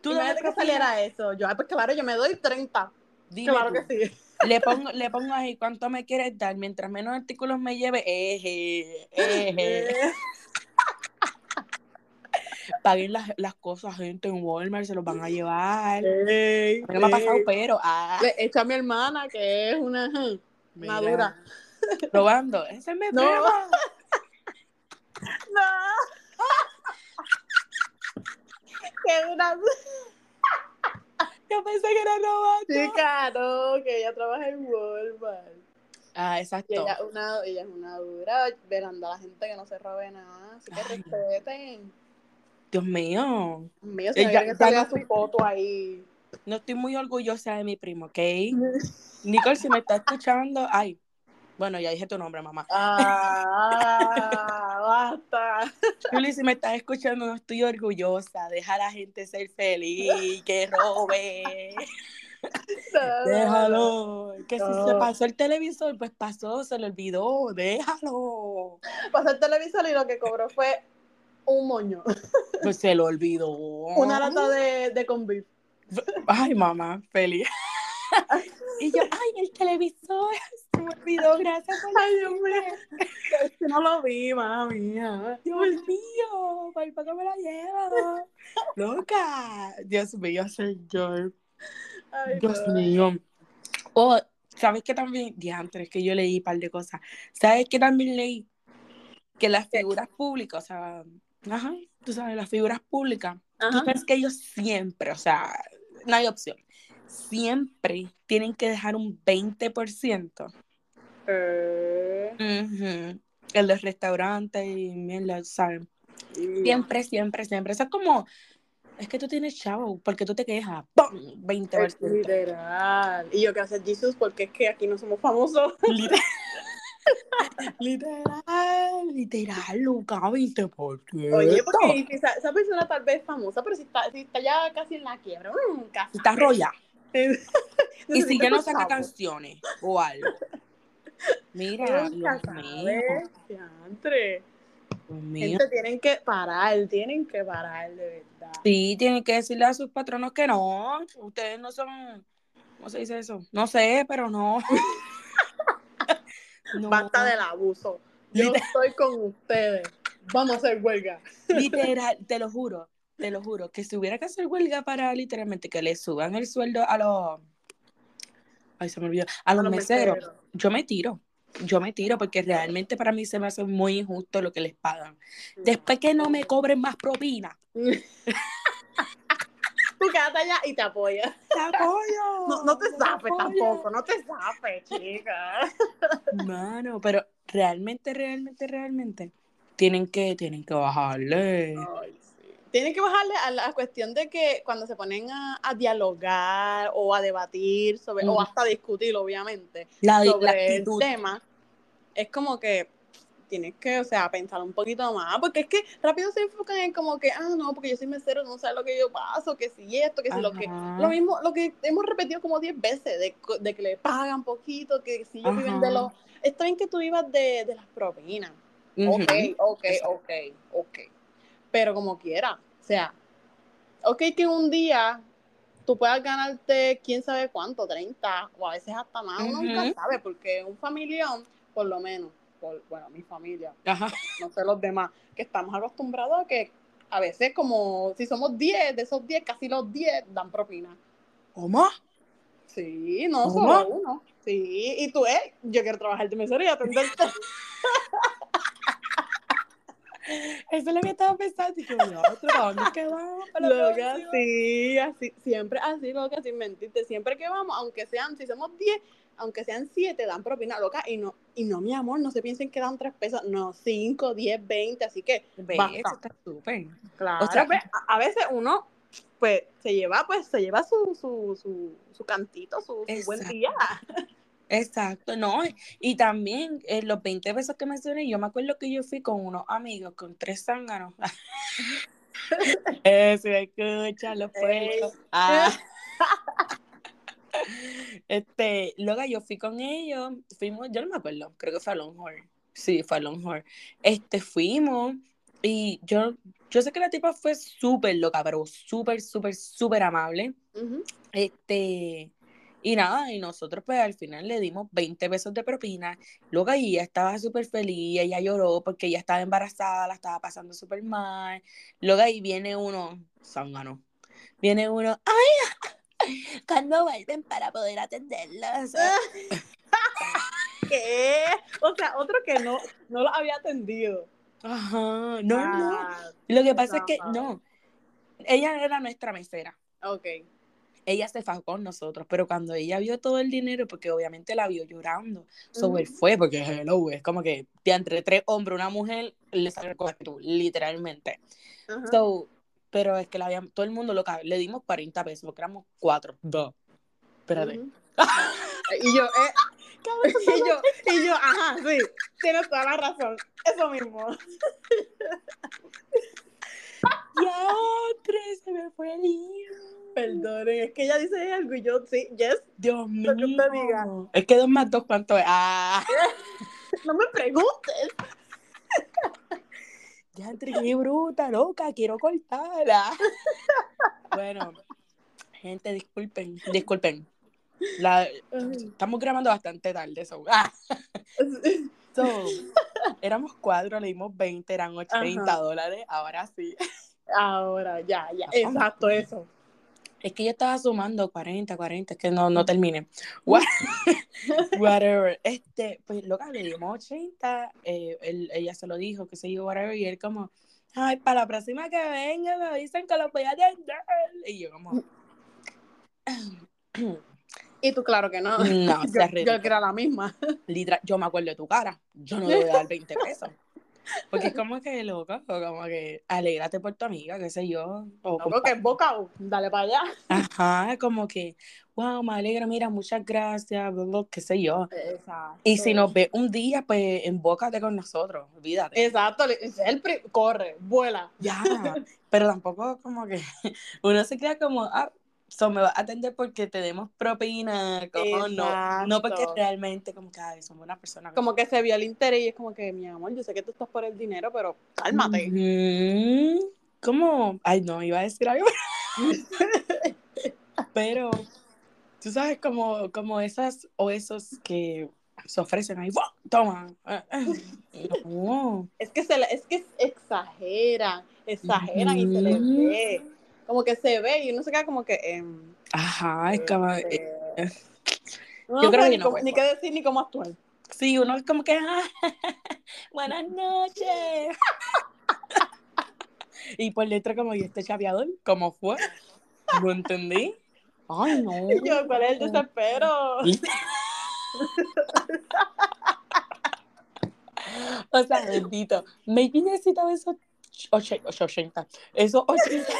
[SPEAKER 2] Tú Imagínate que saliera eso. Yo, pues claro, yo me doy 30. claro que sí.
[SPEAKER 1] Le pongo, le pongo ahí cuánto me quieres dar. Mientras menos artículos me lleve, eje, eje. paguen las, las cosas, gente, en Walmart, se los van a llevar. no me ha pasado, pero. Ah.
[SPEAKER 2] Echa a mi hermana, que es una madura.
[SPEAKER 1] Probando. Ese es mi no. no.
[SPEAKER 2] Qué una.
[SPEAKER 1] Yo pensé que era novato.
[SPEAKER 2] Chica, no, que ella trabaja en Walmart.
[SPEAKER 1] Ah, exacto.
[SPEAKER 2] ella, es una, ella es una dura, velando a la gente que no se robe nada. Así que respeten.
[SPEAKER 1] Dios mío.
[SPEAKER 2] Mío, se ella, que salga su foto ahí.
[SPEAKER 1] No estoy muy orgullosa de mi primo, ¿ok? Nicole, si me está escuchando, ay, bueno, ya dije tu nombre, mamá.
[SPEAKER 2] Ah, basta.
[SPEAKER 1] Juli, si me estás escuchando, no estoy orgullosa. Deja a la gente ser feliz, que robe. Déjalo. Que si se pasó el televisor, pues pasó, se le olvidó. Déjalo.
[SPEAKER 2] Pasó el televisor y lo que cobró fue un moño.
[SPEAKER 1] Pues se lo olvidó.
[SPEAKER 2] Una lata de, de conviv.
[SPEAKER 1] Ay, mamá, feliz. y yo, ay, el televisor se me olvidó, gracias por
[SPEAKER 2] Ay, Dios mío. Es que no lo vi, mami.
[SPEAKER 1] Dios mío, ¿para qué me la llevo? Loca. Dios mío, señor. Ay, Dios mío. Oh, ¿sabes qué también? Diantres, que yo leí un par de cosas. ¿Sabes qué también leí? Que las figuras públicas, o sea, Ajá, tú sabes, las figuras públicas. Tú sabes que ellos siempre, o sea, no hay opción. Siempre tienen que dejar un 20%.
[SPEAKER 2] Eh.
[SPEAKER 1] El de restaurantes y mierda, ¿saben? Siempre, siempre, siempre. Eso es como, es que tú tienes chavo, porque tú te quejas, ¡pum! 20%.
[SPEAKER 2] literal. Y yo que hacer Jesus, porque es que aquí no somos famosos.
[SPEAKER 1] Literal. literal, literal, Luca, 20 por
[SPEAKER 2] Oye, porque esa persona tal vez es famosa, pero si está, si está ya casi en la quiebra, mm, casi.
[SPEAKER 1] Está roya. y si ya no saca canciones o algo. Mira, Dios.
[SPEAKER 2] Gente, tienen que parar, tienen que parar, de verdad.
[SPEAKER 1] Sí, tienen que decirle a sus patronos que no. Ustedes no son. ¿Cómo se dice eso? No sé, pero no.
[SPEAKER 2] Basta del abuso. Yo estoy con ustedes. Vamos a hacer huelga.
[SPEAKER 1] Literal, te lo juro, te lo juro, que si hubiera que hacer huelga para literalmente que le suban el sueldo a los. Ay, se me olvidó. A los, meseros, yo me tiro. Yo me tiro porque realmente para mí se me hace muy injusto lo que les pagan. Después que no me cobren más propina.
[SPEAKER 2] Tú quédate allá y te apoyas.
[SPEAKER 1] Te apoyo.
[SPEAKER 2] No, no te zapes tampoco, no te zapes, chica.
[SPEAKER 1] Mano, pero realmente, realmente, realmente tienen que, tienen que bajarle.
[SPEAKER 2] Tienen que bajarle a la cuestión de que cuando se ponen a, dialogar o a debatir sobre, o hasta discutir, obviamente, sobre el tema, es como que tienes que, o sea, pensar un poquito más, porque es que rápido se enfocan en como que, ah, no, porque yo soy mesero, no sé lo que yo paso, que si esto, que si lo que, lo mismo, lo que hemos repetido como 10 veces, de, de, que le pagan poquito, que si ellos viven de los, está bien que tú vivas de, de las propinas, ok, ok, ok, ok, pero como quiera, O sea, ok que un día tú puedas ganarte quién sabe cuánto, 30 o a veces hasta más, uno nunca sabe, porque un familión, por lo menos, por, bueno, mi familia, no sé los demás, que estamos acostumbrados a que a veces como si somos 10, de esos 10, casi los 10 dan propina.
[SPEAKER 1] ¿Cómo?
[SPEAKER 2] Sí, no solo uno. Sí, y tú, eh, yo quiero trabajar de mesero y atenderte.
[SPEAKER 1] Eso es lo que estaba pensando. Y yo, no, ¿dónde es que vamos?
[SPEAKER 2] Loca, sí, así, siempre así, loca, sin mentirte. Siempre que vamos, aunque sean, si somos 10, aunque sean 7, dan propina, loca. Y no, y no, mi amor, no se piensen que dan 3 pesos. No, 5, 10, 20. Así que.
[SPEAKER 1] Ve, eso está súper.
[SPEAKER 2] Claro. Pues, a, veces uno, pues, se lleva, pues, se lleva su, su, su, su cantito, su, su buen día.
[SPEAKER 1] Exacto, no, y también eh, los 20 pesos que mencioné, yo me acuerdo que yo fui con unos amigos, con tres zánganos. Eso, escucha, los puertos. Ah. este, luego yo fui con ellos, fuimos, yo no me acuerdo, creo que fue a Longhorn. Sí, fue a Longhorn. Este, fuimos y yo, yo sé que la tipa fue súper loca, pero súper, súper, súper amable. Este, y nada, y nosotros pues al final le dimos 20 pesos de propina. Luego ella estaba súper feliz, ella lloró porque ella estaba embarazada, la estaba pasando súper mal. Luego ahí viene uno, zángano, viene uno, ¡ay! ¿Cuándo vuelven para poder atenderlos?
[SPEAKER 2] ¿Qué? O sea, otro que no, no lo había atendido.
[SPEAKER 1] Ajá, no, no. Ah, lo que pasa es que no, ella era nuestra mesera.
[SPEAKER 2] Ok
[SPEAKER 1] ella se fajó con nosotros, pero cuando ella vio todo el dinero, porque obviamente la vio llorando, sobre fue, porque hello, es como que de entre tres hombres, una mujer, le salió el tú, literalmente. So, pero es que la habían, todo el mundo lo le dimos 40 pesos, porque éramos cuatro, dos. Espérate.
[SPEAKER 2] y yo, eh, y yo, y yo, ajá, sí, tienes toda la razón, eso mismo.
[SPEAKER 1] ya, tres, se me fue el hilo.
[SPEAKER 2] Perdonen, es que ella dice algo y yo, sí, yes.
[SPEAKER 1] Dios mío. Es que dos más dos, ¿cuánto es? Ah.
[SPEAKER 2] no me preguntes.
[SPEAKER 1] ya entré bruta, loca, quiero cortarla. bueno, gente, disculpen, disculpen. La, estamos grabando bastante tarde, so. Ah. so éramos cuatro, le dimos 20, eran 80 dólares, ahora sí.
[SPEAKER 2] Ahora, ya, ya, exacto, eso
[SPEAKER 1] es que yo estaba sumando 40, 40, es que no, no termine. whatever. Este, pues loca, le dimos 80, eh, ella se lo dijo, que se yo, whatever, y él como, ay, para la próxima que venga me dicen que lo voy a atender. Y yo como...
[SPEAKER 2] Y tú, claro que no.
[SPEAKER 1] No,
[SPEAKER 2] yo, yo que era la misma.
[SPEAKER 1] Literal, yo me acuerdo de tu cara. Yo no le voy a dar 20 pesos. Porque es como que loco, como que alegrate por tu amiga, qué sé yo.
[SPEAKER 2] O como que es boca, dale para allá.
[SPEAKER 1] Ajá, como que, wow, me alegra, mira, muchas gracias, qué sé yo. Exacto. Y si nos ve un día, pues embócate con nosotros, olvídate.
[SPEAKER 2] Exacto, el corre, vuela.
[SPEAKER 1] Ya, pero tampoco como que uno se queda como, ah, So, me va a atender porque tenemos propina, como no, no porque realmente como que somos una persona.
[SPEAKER 2] Como que se vio el interés y es como que, mi amor, yo sé que tú estás por el dinero, pero cálmate.
[SPEAKER 1] ¿Cómo? Ay, no, iba a decir algo. pero, tú sabes, como, como esas o esos que se ofrecen ahí, toma.
[SPEAKER 2] Es que se es que exageran, exageran y se les ve como que se ve y uno se queda como que... Eh,
[SPEAKER 1] Ajá, es. Este,
[SPEAKER 2] eh, yo creo que no, ni qué decir ni cómo actuar.
[SPEAKER 1] Sí, uno es como que... Ah, buenas noches. y por letra como, ¿y este chapeador? ¿Cómo fue? ¿No entendí? Ay, no.
[SPEAKER 2] Yo, ¿cuál es el desespero?
[SPEAKER 1] o sea, bendito. Maybe necesitaba esos 80. Esos 80.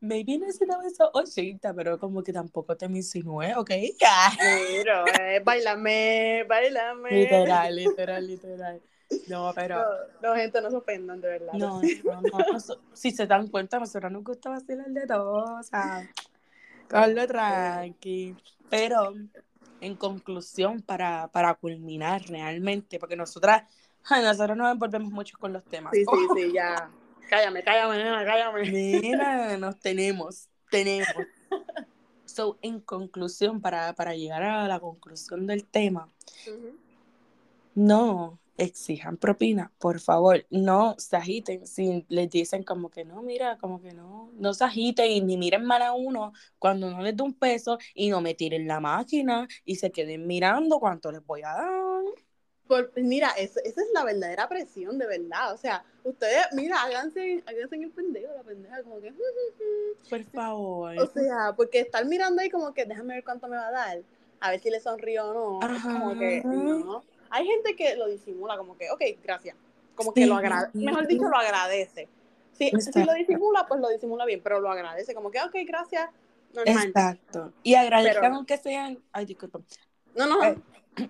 [SPEAKER 1] Maybe necesitaba eso 80, pero como que tampoco te me insinué, ¿ok?
[SPEAKER 2] Pero, eh, bailame, bailame.
[SPEAKER 1] Literal, literal, literal. No, pero.
[SPEAKER 2] No, gente, no se ofendan, de verdad.
[SPEAKER 1] No, no, no, si se dan cuenta, a nosotros nos gusta vacilar de todo, o sea, lo tranqui. Pero, en conclusión, para, para culminar realmente, porque nosotras, nosotros nos envolvemos mucho con los temas.
[SPEAKER 2] Sí, sí, sí, ya. Cállame, cállame, nena, cállame.
[SPEAKER 1] Nena, nos tenemos, tenemos. So, en conclusión, para, para llegar a la conclusión del tema, no exijan propina, por favor, no se agiten si les dicen como que no, mira, como que no, no se agiten y ni miren mal a uno cuando no les dé un peso y no me tiren la máquina y se queden mirando cuánto les voy a dar.
[SPEAKER 2] Por- mira, eso- esa es la verdadera presión, de verdad. O sea, ustedes, mira, háganse, háganse el pendejo, la pendeja, como que.
[SPEAKER 1] Por favor.
[SPEAKER 2] O sea, porque estar mirando ahí como que déjame ver cuánto me va a dar, a ver si le sonrío o no. Es como que, no. Hay gente que lo disimula, como que, ok, gracias. Como que lo
[SPEAKER 1] Sí.
[SPEAKER 2] agradece, mejor dicho, lo agradece. Si, si lo disimula, pues lo disimula bien, pero lo agradece, como que, ok, gracias, normal.
[SPEAKER 1] Exacto. Y agradezcan
[SPEAKER 2] Pero-
[SPEAKER 1] aunque sean, ay, disculpa,
[SPEAKER 2] No, no,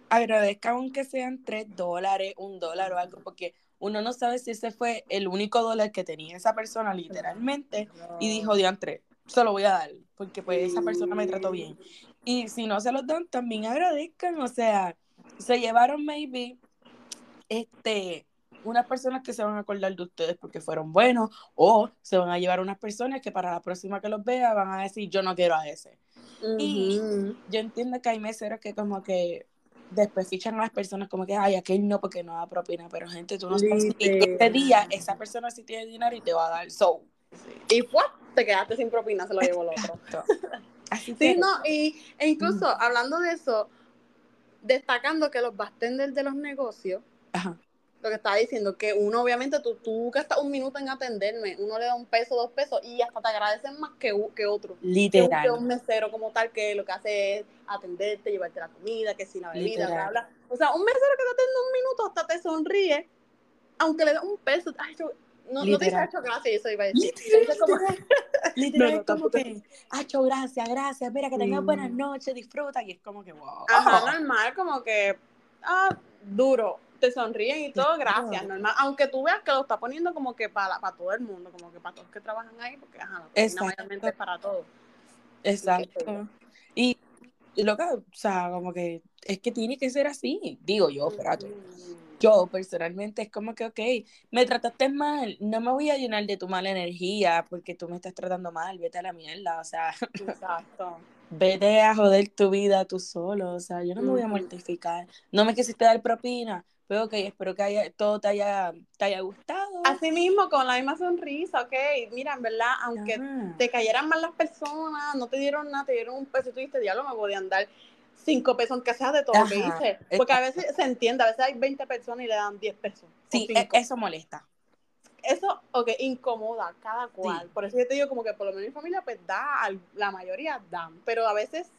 [SPEAKER 1] Agradezcan aunque sean tres dólares, un dólar o algo, porque uno no sabe si ese fue el único dólar que tenía esa persona literalmente y dijo, diantre, se lo voy a dar, porque pues esa persona me trató bien. Y si no se los dan, también agradezcan, o sea, se llevaron maybe, este, unas personas que se van a acordar de ustedes porque fueron buenos, o se van a llevar unas personas que para la próxima que los vea van a decir, yo no quiero a ese. y-. Yo entiendo que hay meseros que como que después fichan a las personas como que, ay, aquel no porque no da propina, pero gente, tú no sabes si este día esa persona sí tiene dinero y te va a dar, so.
[SPEAKER 2] Y pues, te quedaste sin propina, se lo llevó el otro.
[SPEAKER 1] Así
[SPEAKER 2] Sí,
[SPEAKER 1] que,
[SPEAKER 2] no, y, e incluso hablando de eso, destacando que los bartenders de los negocios,
[SPEAKER 1] ajá,
[SPEAKER 2] lo que estaba diciendo, que uno obviamente tú, tú gastas un minuto en atenderme, uno le da un peso, dos pesos, y hasta te agradecen más que, que otro. Que un, que
[SPEAKER 1] literal.
[SPEAKER 2] un mesero como tal, que lo que hace es atenderte, llevarte la comida, que si la bebida, bla, bla. O sea, un mesero que te atiende un minuto hasta te sonríe, aunque le da un peso, ay, yo- no, no te dice hecho gracias, eso iba a decir. Te
[SPEAKER 1] Literal,
[SPEAKER 2] como-
[SPEAKER 1] literal,
[SPEAKER 2] No, no,
[SPEAKER 1] como que, Acho, gracias, gracias, mira que tengas buenas noches, disfruta, y es como que, wow.
[SPEAKER 2] Ajá, normal, como que, ah, duro, te sonríen y todo, gracias, normal. Aunque tú veas que lo está poniendo como que para, para todo el mundo, como que para todos que trabajan ahí, porque ajá, la es para todos.
[SPEAKER 1] Exacto. Y, y lo que, o sea, como que es que tiene que ser así, digo yo, espérate.
[SPEAKER 2] Mm,
[SPEAKER 1] Yo personalmente es como que, ok, me trataste mal, no me voy a llenar de tu mala energía porque tú me estás tratando mal, vete a la mierda, o sea,
[SPEAKER 2] Exacto.
[SPEAKER 1] vete a joder tu vida tú solo, o sea, yo no me voy a mortificar, no me quisiste dar propina, pero ok, espero que haya, todo te haya, te haya gustado.
[SPEAKER 2] Así mismo, con la misma sonrisa, ok, mira, en verdad, aunque
[SPEAKER 1] Ajá.
[SPEAKER 2] te cayeran mal las personas, no te dieron nada, te dieron un peso, y tú dijiste, diablo, me podían dar cinco pesos, aunque sea de todo lo que hice. Porque a veces se entiende, a veces hay 20 personas y le dan 10 pesos.
[SPEAKER 1] Sí, e- eso molesta.
[SPEAKER 2] Eso, ok, incomoda cada cual.
[SPEAKER 1] Sí.
[SPEAKER 2] Por eso yo te digo como que por lo menos mi familia, pues da, la mayoría dan. Pero a veces,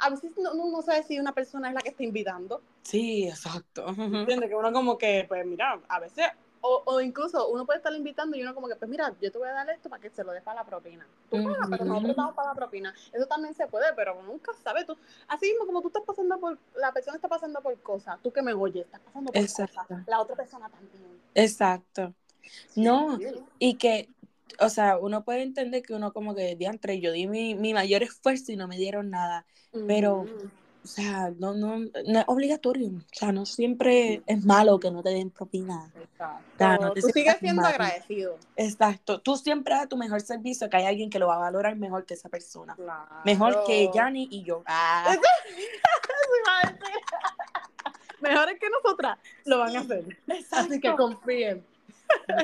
[SPEAKER 2] a veces no, no, no sabe si una persona es la que está invitando.
[SPEAKER 1] Sí, exacto.
[SPEAKER 2] ¿Entiendes? Que uno como que, pues mira, a veces, o, o incluso uno puede estar invitando y uno como que, pues mira, yo te voy a dar esto para que se lo des para la propina. Tú pagas, pero nosotros damos para la propina. Eso también se puede, pero nunca sabe. Tú, así mismo como tú estás pasando por, la persona está pasando por cosas, tú que me oyes, estás pasando por
[SPEAKER 1] Exacto.
[SPEAKER 2] cosas, la otra persona también.
[SPEAKER 1] Exacto. No,
[SPEAKER 2] Sí.
[SPEAKER 1] y que, o sea, uno puede entender que uno como que diantre, yo di mi, mi mayor esfuerzo y no me dieron nada. Pero-
[SPEAKER 2] Ujú.
[SPEAKER 1] O sea, no, no, no es obligatorio. O sea, no siempre es malo que no te den propina.
[SPEAKER 2] Exacto.
[SPEAKER 1] sea, no te
[SPEAKER 2] tú sigues siendo agradecido.
[SPEAKER 1] Exacto. Tú siempre das tu mejor servicio, que hay alguien que lo va a valorar mejor que esa persona.
[SPEAKER 2] Claro.
[SPEAKER 1] Mejor que Yanni y yo. Ah,
[SPEAKER 2] Mejores que nosotras lo van a hacer. Así que
[SPEAKER 1] exacto.
[SPEAKER 2] confíen.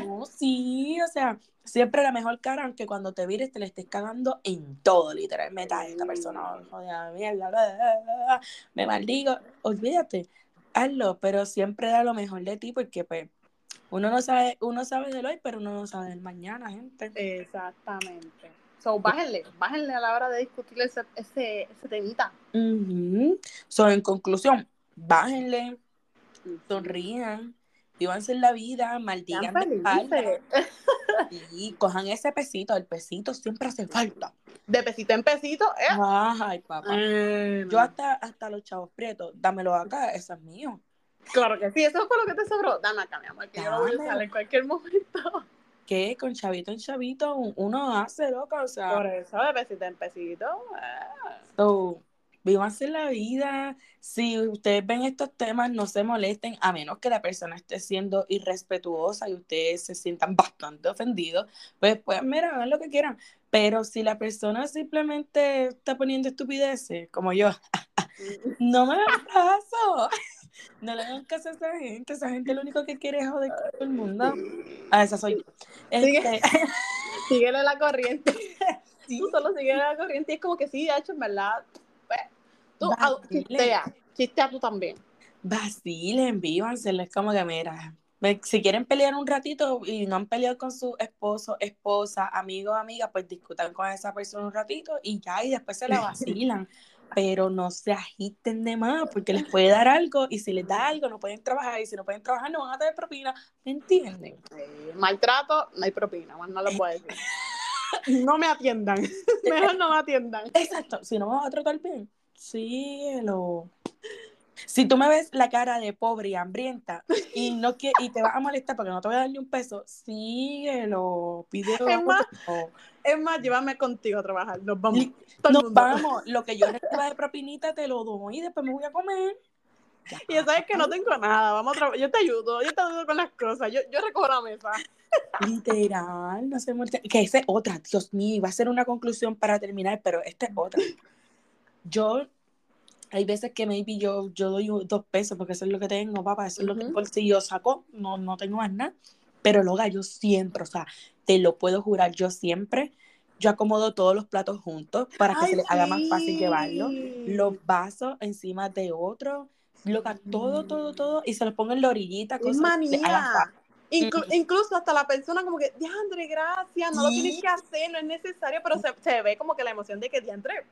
[SPEAKER 1] No, sí, o sea, siempre la mejor cara, aunque cuando te vires te le estés cagando en todo, literalmente. Ay, esta persona, joder, mierda, bla, bla, bla, me maldigo. Olvídate, hazlo, pero siempre da lo mejor de ti, porque pues uno no sabe, uno sabe del hoy, pero uno no sabe del mañana, gente.
[SPEAKER 2] Exactamente. So, bájenle, bájenle a la hora de discutir ese, ese, ese temita.
[SPEAKER 1] So, en conclusión, bájenle, sonrían, vívanse en la vida, maldigan de espalda
[SPEAKER 2] felices.
[SPEAKER 1] y cojan ese pesito, el pesito siempre hace falta.
[SPEAKER 2] De pesito en pesito, ¿eh?
[SPEAKER 1] Ay, papá. Yo hasta, hasta los chavos prietos, dámelo acá, eso es mío.
[SPEAKER 2] Claro que sí, eso fue lo que te sobró. Dame acá, mi amor, que yo lo voy a usar en cualquier momento.
[SPEAKER 1] Que con chavito en chavito un- uno hace, loca, o sea,
[SPEAKER 2] Por eso, de pesito en pesito. eh.
[SPEAKER 1] so, vívanse la vida. Si ustedes ven estos temas, no se molesten, a menos que la persona esté siendo irrespetuosa y ustedes se sientan bastante ofendidos, pues, pues mira, hagan lo que quieran. Pero si la persona simplemente está poniendo estupideces, como yo, no me hagan caso. No le hagan caso a esa gente. Esa gente lo único que quiere es joder con todo el mundo. A esa soy yo. Este...
[SPEAKER 2] Síguele la corriente. Tú solo síguele la corriente. Y es como que sí, de hecho, en verdad. Tú chistea. Chistea tú también.
[SPEAKER 1] Vacilen, vívanse. Es como que, mira, si quieren pelear un ratito y no han peleado con su esposo, esposa, amigo, amiga, pues discutan con esa persona un ratito y ya, y después se la vacilan. Pero no se agiten de más porque les puede dar algo y si les da algo no pueden trabajar y si no pueden trabajar no van a tener propina. ¿Me entienden?
[SPEAKER 2] maltrato, no hay propina, más no lo puedo decir. no me atiendan. Mejor no me atiendan.
[SPEAKER 1] Exacto. Si no me vas a tratar bien, síguelo. Si tú me ves la cara de pobre y hambrienta y no y te vas a molestar porque no te voy a dar ni un peso, síguelo, pídelo.
[SPEAKER 2] Es más, es más, llévame contigo a trabajar. Nos vamos.
[SPEAKER 1] Nos vamos. Lo que yo reciba de propinita te lo doy y después me voy a comer.
[SPEAKER 2] Y ya sabes que no tengo nada. Vamos a yo te ayudo, yo te ayudo con las cosas. Yo, yo recojo la mesa.
[SPEAKER 1] Literal, no sé, que esa es otra, Dios mío, va a ser una conclusión para terminar, pero esta es otra. Yo hay veces que maybe yo, yo doy dos pesos porque eso es lo que tengo, papá, eso es lo que el bolsillo sacó, no, no tengo más nada. Pero loga, yo siempre, o sea, te lo puedo jurar, yo siempre, yo acomodo todos los platos juntos para que se les haga más fácil llevarlo. Los vasos encima de otro, loca, todo, todo, todo, y se los pongo en la orillita.
[SPEAKER 2] Es manía. incluso hasta la persona como que, diandre, gracias, no lo tienes que hacer, no es necesario, pero se, se, ve como que la emoción de que diandre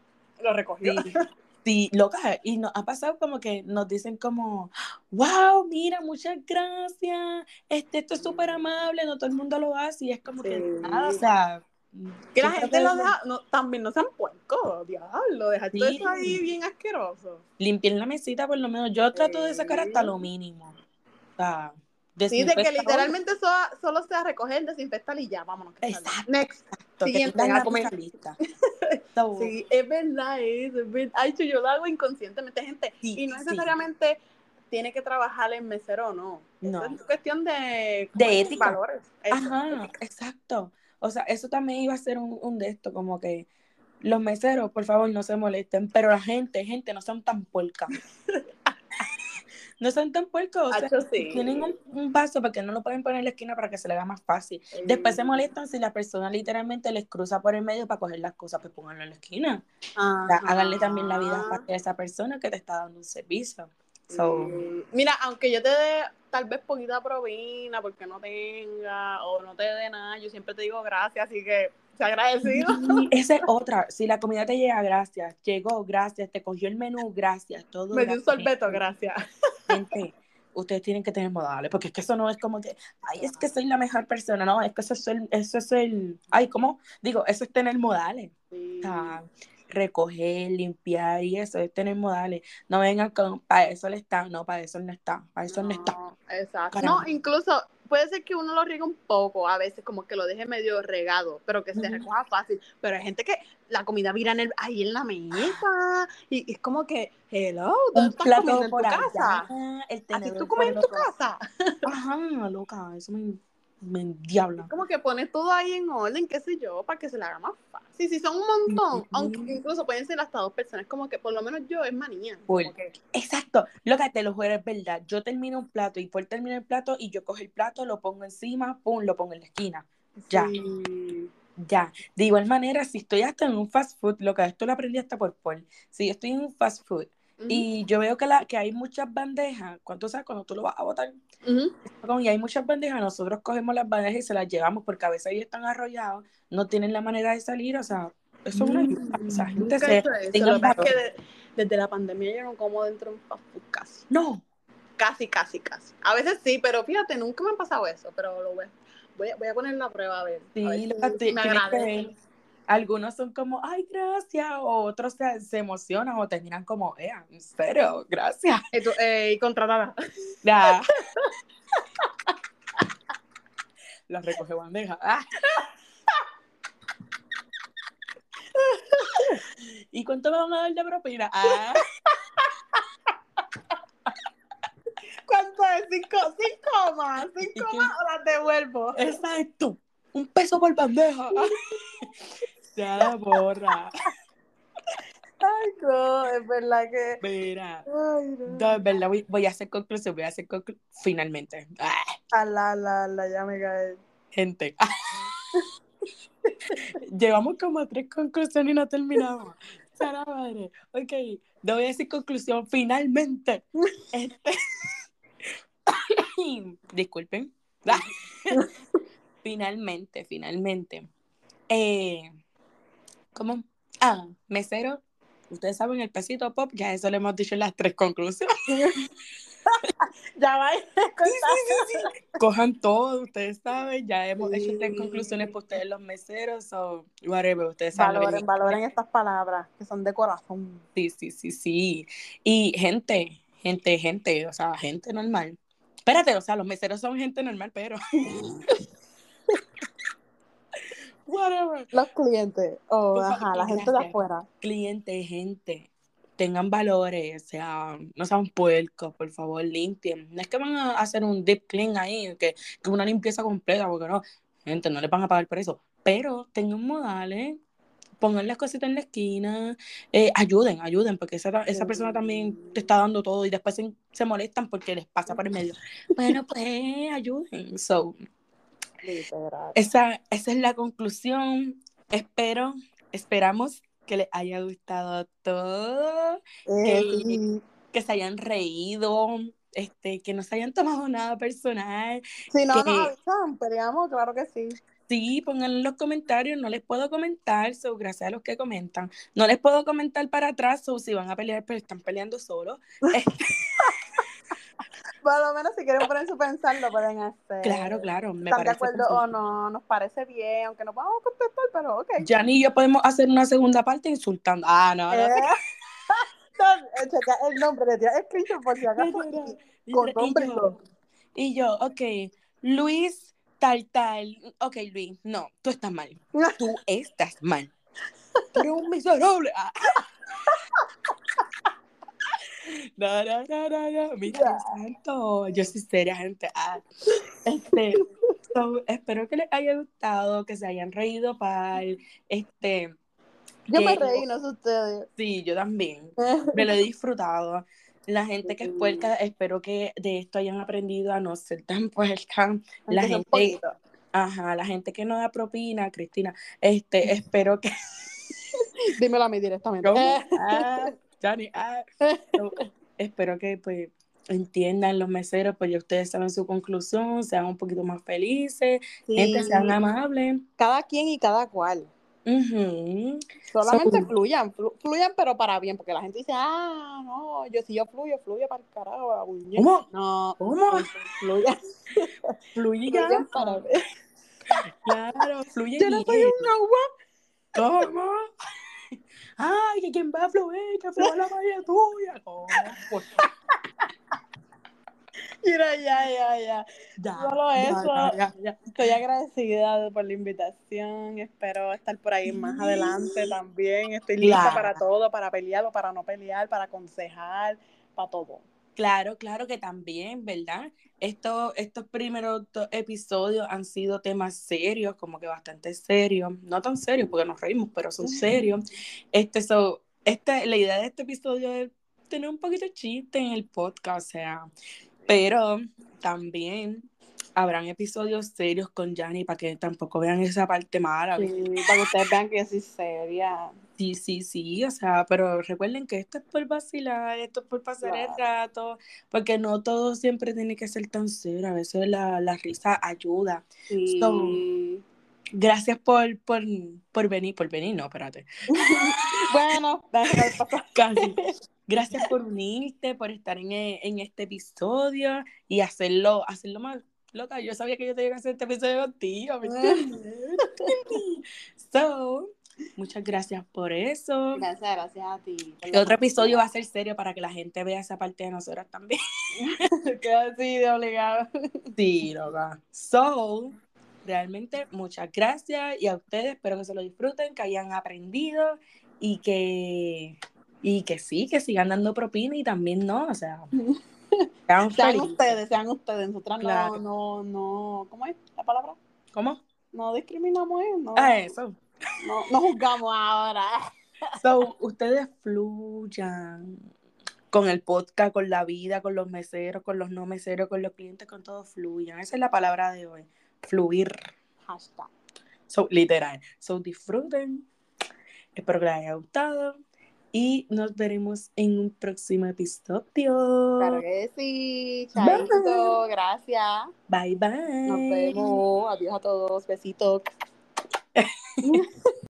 [SPEAKER 2] lo recogió.
[SPEAKER 1] Sí, loca, y nos ha pasado como que nos dicen como, wow, mira, muchas gracias, este, esto es súper amable, no todo el mundo lo hace, y es como que nada, o sea...
[SPEAKER 2] Que la gente lo deja, no, también no sean puercos, diablo, dejar todo eso ahí bien asqueroso.
[SPEAKER 1] Limpiar la mesita por lo menos, yo trato de sacar hasta lo mínimo, o sea...
[SPEAKER 2] Sí, de que literalmente solo, sea recoger, desinfectar y ya, vámonos.
[SPEAKER 1] Exacto.
[SPEAKER 2] Next.
[SPEAKER 1] Siguiente, a comer. Lista.
[SPEAKER 2] sí, es verdad, es, verdad. Ay, yo lo hago inconscientemente, gente. y no necesariamente tiene que trabajar en mesero, no. No. es cuestión de,
[SPEAKER 1] de ética. Valores. Ajá, exacto. O sea, eso también iba a ser un, un de esto, como que los meseros, por favor, no se molesten, pero la gente, gente, no sean tan puercas. no son tan puercos. O sea, Tienen un, vaso porque no lo pueden poner en la esquina para que se le haga más fácil. Después se molestan si la persona literalmente les cruza por el medio para coger las cosas, pues pónganlo en la esquina. háganle también la vida fácil a esa persona que te está dando un servicio.
[SPEAKER 2] Mira, aunque yo te dé tal vez poquita provina porque no tenga o no te dé nada, yo siempre te digo gracias, así que se agradecido.
[SPEAKER 1] esa es otra. Si la comida te llega, gracias. Llegó, gracias. Te cogió el menú, gracias. Todo.
[SPEAKER 2] Me dio un sorbeto, gracias.
[SPEAKER 1] Gente, ustedes tienen que tener modales, porque es que eso no es como que, ay, es que soy la mejor persona, no, es que eso es el, eso es el ay, ¿cómo? Digo, eso es tener modales. Recoger, limpiar y eso es tener modales. No vengan con, para eso le están, no, para eso no está, para eso no, está.
[SPEAKER 2] Exacto. No, incluso puede ser que uno lo riegue un poco, a veces como que lo deje medio regado, pero que se recoja fácil. Pero hay gente que la comida vira en el, ahí en la mesa y, es como que, hello, ¿dónde estás comiendo en tu casa? Así tú comes en tu casa.
[SPEAKER 1] Ajá, loca, eso me me diabla.
[SPEAKER 2] Como que pones todo ahí en orden, qué sé yo, para que se le haga más fácil. Si son un montón, aunque incluso pueden ser hasta dos personas, como que por lo menos yo es manía.
[SPEAKER 1] Exacto, lo que te lo juro es verdad. Yo termino un plato y por terminar el plato y yo cojo el plato, lo pongo encima, pum, lo pongo en la esquina. Ya. Ya. De igual manera, si estoy hasta en un fast food, lo que esto lo aprendí hasta por Paul. Si estoy en un fast food y yo veo que, la, que hay muchas bandejas, ¿cuánto sabes? Cuando tú lo vas a botar, y hay muchas bandejas, nosotros cogemos las bandejas y se las llevamos porque a veces ellos están arrollados, no tienen la manera de salir, o sea, eso es una
[SPEAKER 2] mm, O sea, gente se, Lo que que desde la pandemia yo no como dentro de un fast food casi.
[SPEAKER 1] No.
[SPEAKER 2] Casi, casi, casi. A veces sí, pero fíjate, nunca me ha pasado eso, pero lo voy, voy, a, voy a poner la prueba a ver.
[SPEAKER 1] Sí, a ver si me agradece algunos son como, ay, gracias, o otros se, emocionan o terminan como, eh, en serio, gracias.
[SPEAKER 2] Y, eh, contratada.
[SPEAKER 1] Ya. La recoge bandeja. ¿Y cuánto me van a dar de propina? Ah.
[SPEAKER 2] ¿Cuánto es? ¿Cinco, cinco más? ¿Cinco
[SPEAKER 1] ¿Y
[SPEAKER 2] más o las devuelvo?
[SPEAKER 1] Exacto. Un peso por bandeja. Ya la borra.
[SPEAKER 2] Ay, no, es verdad que...
[SPEAKER 1] Mira.
[SPEAKER 2] Ay, no.
[SPEAKER 1] No, es verdad, voy, voy a hacer conclusión, voy a hacer conclusión. Finalmente.
[SPEAKER 2] Ala, ala, ala, ya me cae.
[SPEAKER 1] gente. Llevamos como a tres conclusiones y no terminamos. Sara madre. Ok, no voy a decir conclusión. Finalmente. Este... Disculpen. finalmente, finalmente. Eh, ¿Cómo? Ah, mesero. Ustedes saben el pesito pop, ya eso le hemos dicho en las tres conclusiones.
[SPEAKER 2] Ya va.
[SPEAKER 1] Cojan todo, ustedes saben, ya hemos hecho tres
[SPEAKER 2] Sí.
[SPEAKER 1] conclusiones para ustedes los meseros, o whatever, ustedes saben.
[SPEAKER 2] Valoren, valoren estas palabras que son de corazón.
[SPEAKER 1] Sí, sí, sí, sí. Y gente, gente, gente, o sea, gente normal. Espérate, o sea, los meseros son gente normal, pero. Whatever.
[SPEAKER 2] Los clientes, o
[SPEAKER 1] favor,
[SPEAKER 2] ajá, la gente de afuera.
[SPEAKER 1] Cliente, gente, tengan valores, o sea, no sean puercos, por favor, limpien. No es que van a hacer un deep clean ahí, que, que una limpieza completa, porque no, gente, no les van a pagar por eso. Pero tengan modales, pongan las cositas en la esquina, eh, ayuden, ayuden, porque esa, esa persona también te está dando todo y después se, se molestan porque les pasa por el medio. Bueno, pues ayuden. So,
[SPEAKER 2] Literal.
[SPEAKER 1] esa, esa es la conclusión. Espero, esperamos que les haya gustado todo,
[SPEAKER 2] Eh,
[SPEAKER 1] que-
[SPEAKER 2] sí.
[SPEAKER 1] que se hayan reído, este, que no se hayan tomado nada personal.
[SPEAKER 2] Si no
[SPEAKER 1] que-
[SPEAKER 2] nos avisan, peleamos, claro que sí.
[SPEAKER 1] Sí, pónganlo en los comentarios, no les puedo comentar, so, gracias a los que comentan. No les puedo comentar para atrás, so, si van a pelear, pero están peleando solos.
[SPEAKER 2] Por lo menos si quieren poner su pensar, lo pueden hacer.
[SPEAKER 1] Claro, claro, me
[SPEAKER 2] ¿Están de acuerdo o no? Nos parece bien, aunque no podamos contestar, pero ok.
[SPEAKER 1] Jan y yo podemos hacer una segunda parte insultando. Ah, no, no.
[SPEAKER 2] Eh, no, eh, checa el nombre, le tira escrito por si acaso. Y Con nombre y
[SPEAKER 1] yo-. Y yo, ok, Luis tal tal. Ok, Luis, no, tú estás mal. Tú estás mal. Eres un miserable. No, no, no, no, no. Mira, santo. Yo soy seria, gente. Ah. Este, so, espero que les haya gustado, que se hayan reído pal. Este,
[SPEAKER 2] Yo me reí, no sé ustedes.
[SPEAKER 1] sí, yo también. Me lo he disfrutado. La gente que es puerca, espero que de esto hayan aprendido a no ser tan puerca. La gente, ajá, la gente que no da propina, Cristina, este, espero que.
[SPEAKER 2] Dímelo a mí directamente.
[SPEAKER 1] Ah, Johnny, ah. Espero que pues entiendan los meseros, pues ya ustedes saben su conclusión, sean un poquito más felices,
[SPEAKER 2] sí.
[SPEAKER 1] gente, sean amables.
[SPEAKER 2] Cada quien y cada cual.
[SPEAKER 1] Ujú.
[SPEAKER 2] Solamente
[SPEAKER 1] So-
[SPEAKER 2] fluyan, flu- fluyan, pero para bien, porque la gente dice, ah, no, yo si yo fluyo, fluyo para el carajo. la uña".
[SPEAKER 1] ¿Cómo?
[SPEAKER 2] No,
[SPEAKER 1] ¿Cómo?
[SPEAKER 2] fluyan,
[SPEAKER 1] Fluye ya.
[SPEAKER 2] fluyan para bien.
[SPEAKER 1] Claro, fluye
[SPEAKER 2] Yo no soy
[SPEAKER 1] bien.
[SPEAKER 2] un agua.
[SPEAKER 1] ¿Cómo? Ay, que quién va a fluir, que fluya la magia tuya. ¿Cómo?
[SPEAKER 2] Mira, ya, ya, ya.
[SPEAKER 1] ya,
[SPEAKER 2] Solo
[SPEAKER 1] ya,
[SPEAKER 2] eso.
[SPEAKER 1] ya, ya, ya.
[SPEAKER 2] Estoy agradecida por la invitación. Espero estar por ahí más adelante también. Estoy lista para todo, para pelear o para no pelear, para aconsejar, para todo.
[SPEAKER 1] Claro, claro que también, ¿verdad? Esto, estos primeros episodios han sido temas serios, como que bastante serios, no tan serios porque nos reímos, pero son serios. Este, so, este, la idea de este episodio es tener un poquito de chiste en el podcast, o sea, pero también habrán episodios serios con Yanni para que tampoco vean esa parte mala.
[SPEAKER 2] Sí, para que ustedes vean que yo soy seria.
[SPEAKER 1] Sí, sí, sí, o sea, pero recuerden que esto es por vacilar, esto es por pasar el rato, porque no todo siempre tiene que ser tan serio, a veces la, la risa ayuda.
[SPEAKER 2] Sí.
[SPEAKER 1] So, Gracias por, por, por venir, por venir, no, espérate,
[SPEAKER 2] bueno,
[SPEAKER 1] casi. Gracias por unirte, por estar en, en este episodio y hacerlo, hacerlo más loca. Yo sabía que yo tenía que hacer este episodio contigo, ¿me entiendes? So, muchas gracias por eso.
[SPEAKER 2] Gracias, gracias a ti.
[SPEAKER 1] El otro episodio va a ser serio para que la gente vea esa parte de nosotras también.
[SPEAKER 2] Queda así de obligado.
[SPEAKER 1] Sí, loca. So, realmente muchas gracias y a ustedes espero que se lo disfruten, que hayan aprendido y que, y que sí, que sigan dando propina y también no, o sea,
[SPEAKER 2] sean, ustedes, sean ustedes, nosotras no, no, no, ¿cómo es la palabra?
[SPEAKER 1] ¿Cómo?
[SPEAKER 2] No discriminamos, ¿eh? no,
[SPEAKER 1] ah, eso.
[SPEAKER 2] No, no juzgamos ahora.
[SPEAKER 1] So, ustedes fluyan con el podcast, con la vida, con los meseros, con los no meseros, con los clientes, con todo fluyan. Esa es la palabra de hoy. Fluir.
[SPEAKER 2] Hashtag.
[SPEAKER 1] So, literal. So, disfruten. Espero que les haya gustado. Y nos veremos en un próximo episodio.
[SPEAKER 2] Claro que sí. Chaito. Gracias.
[SPEAKER 1] Bye, bye.
[SPEAKER 2] Nos vemos. Adiós a todos. Besitos.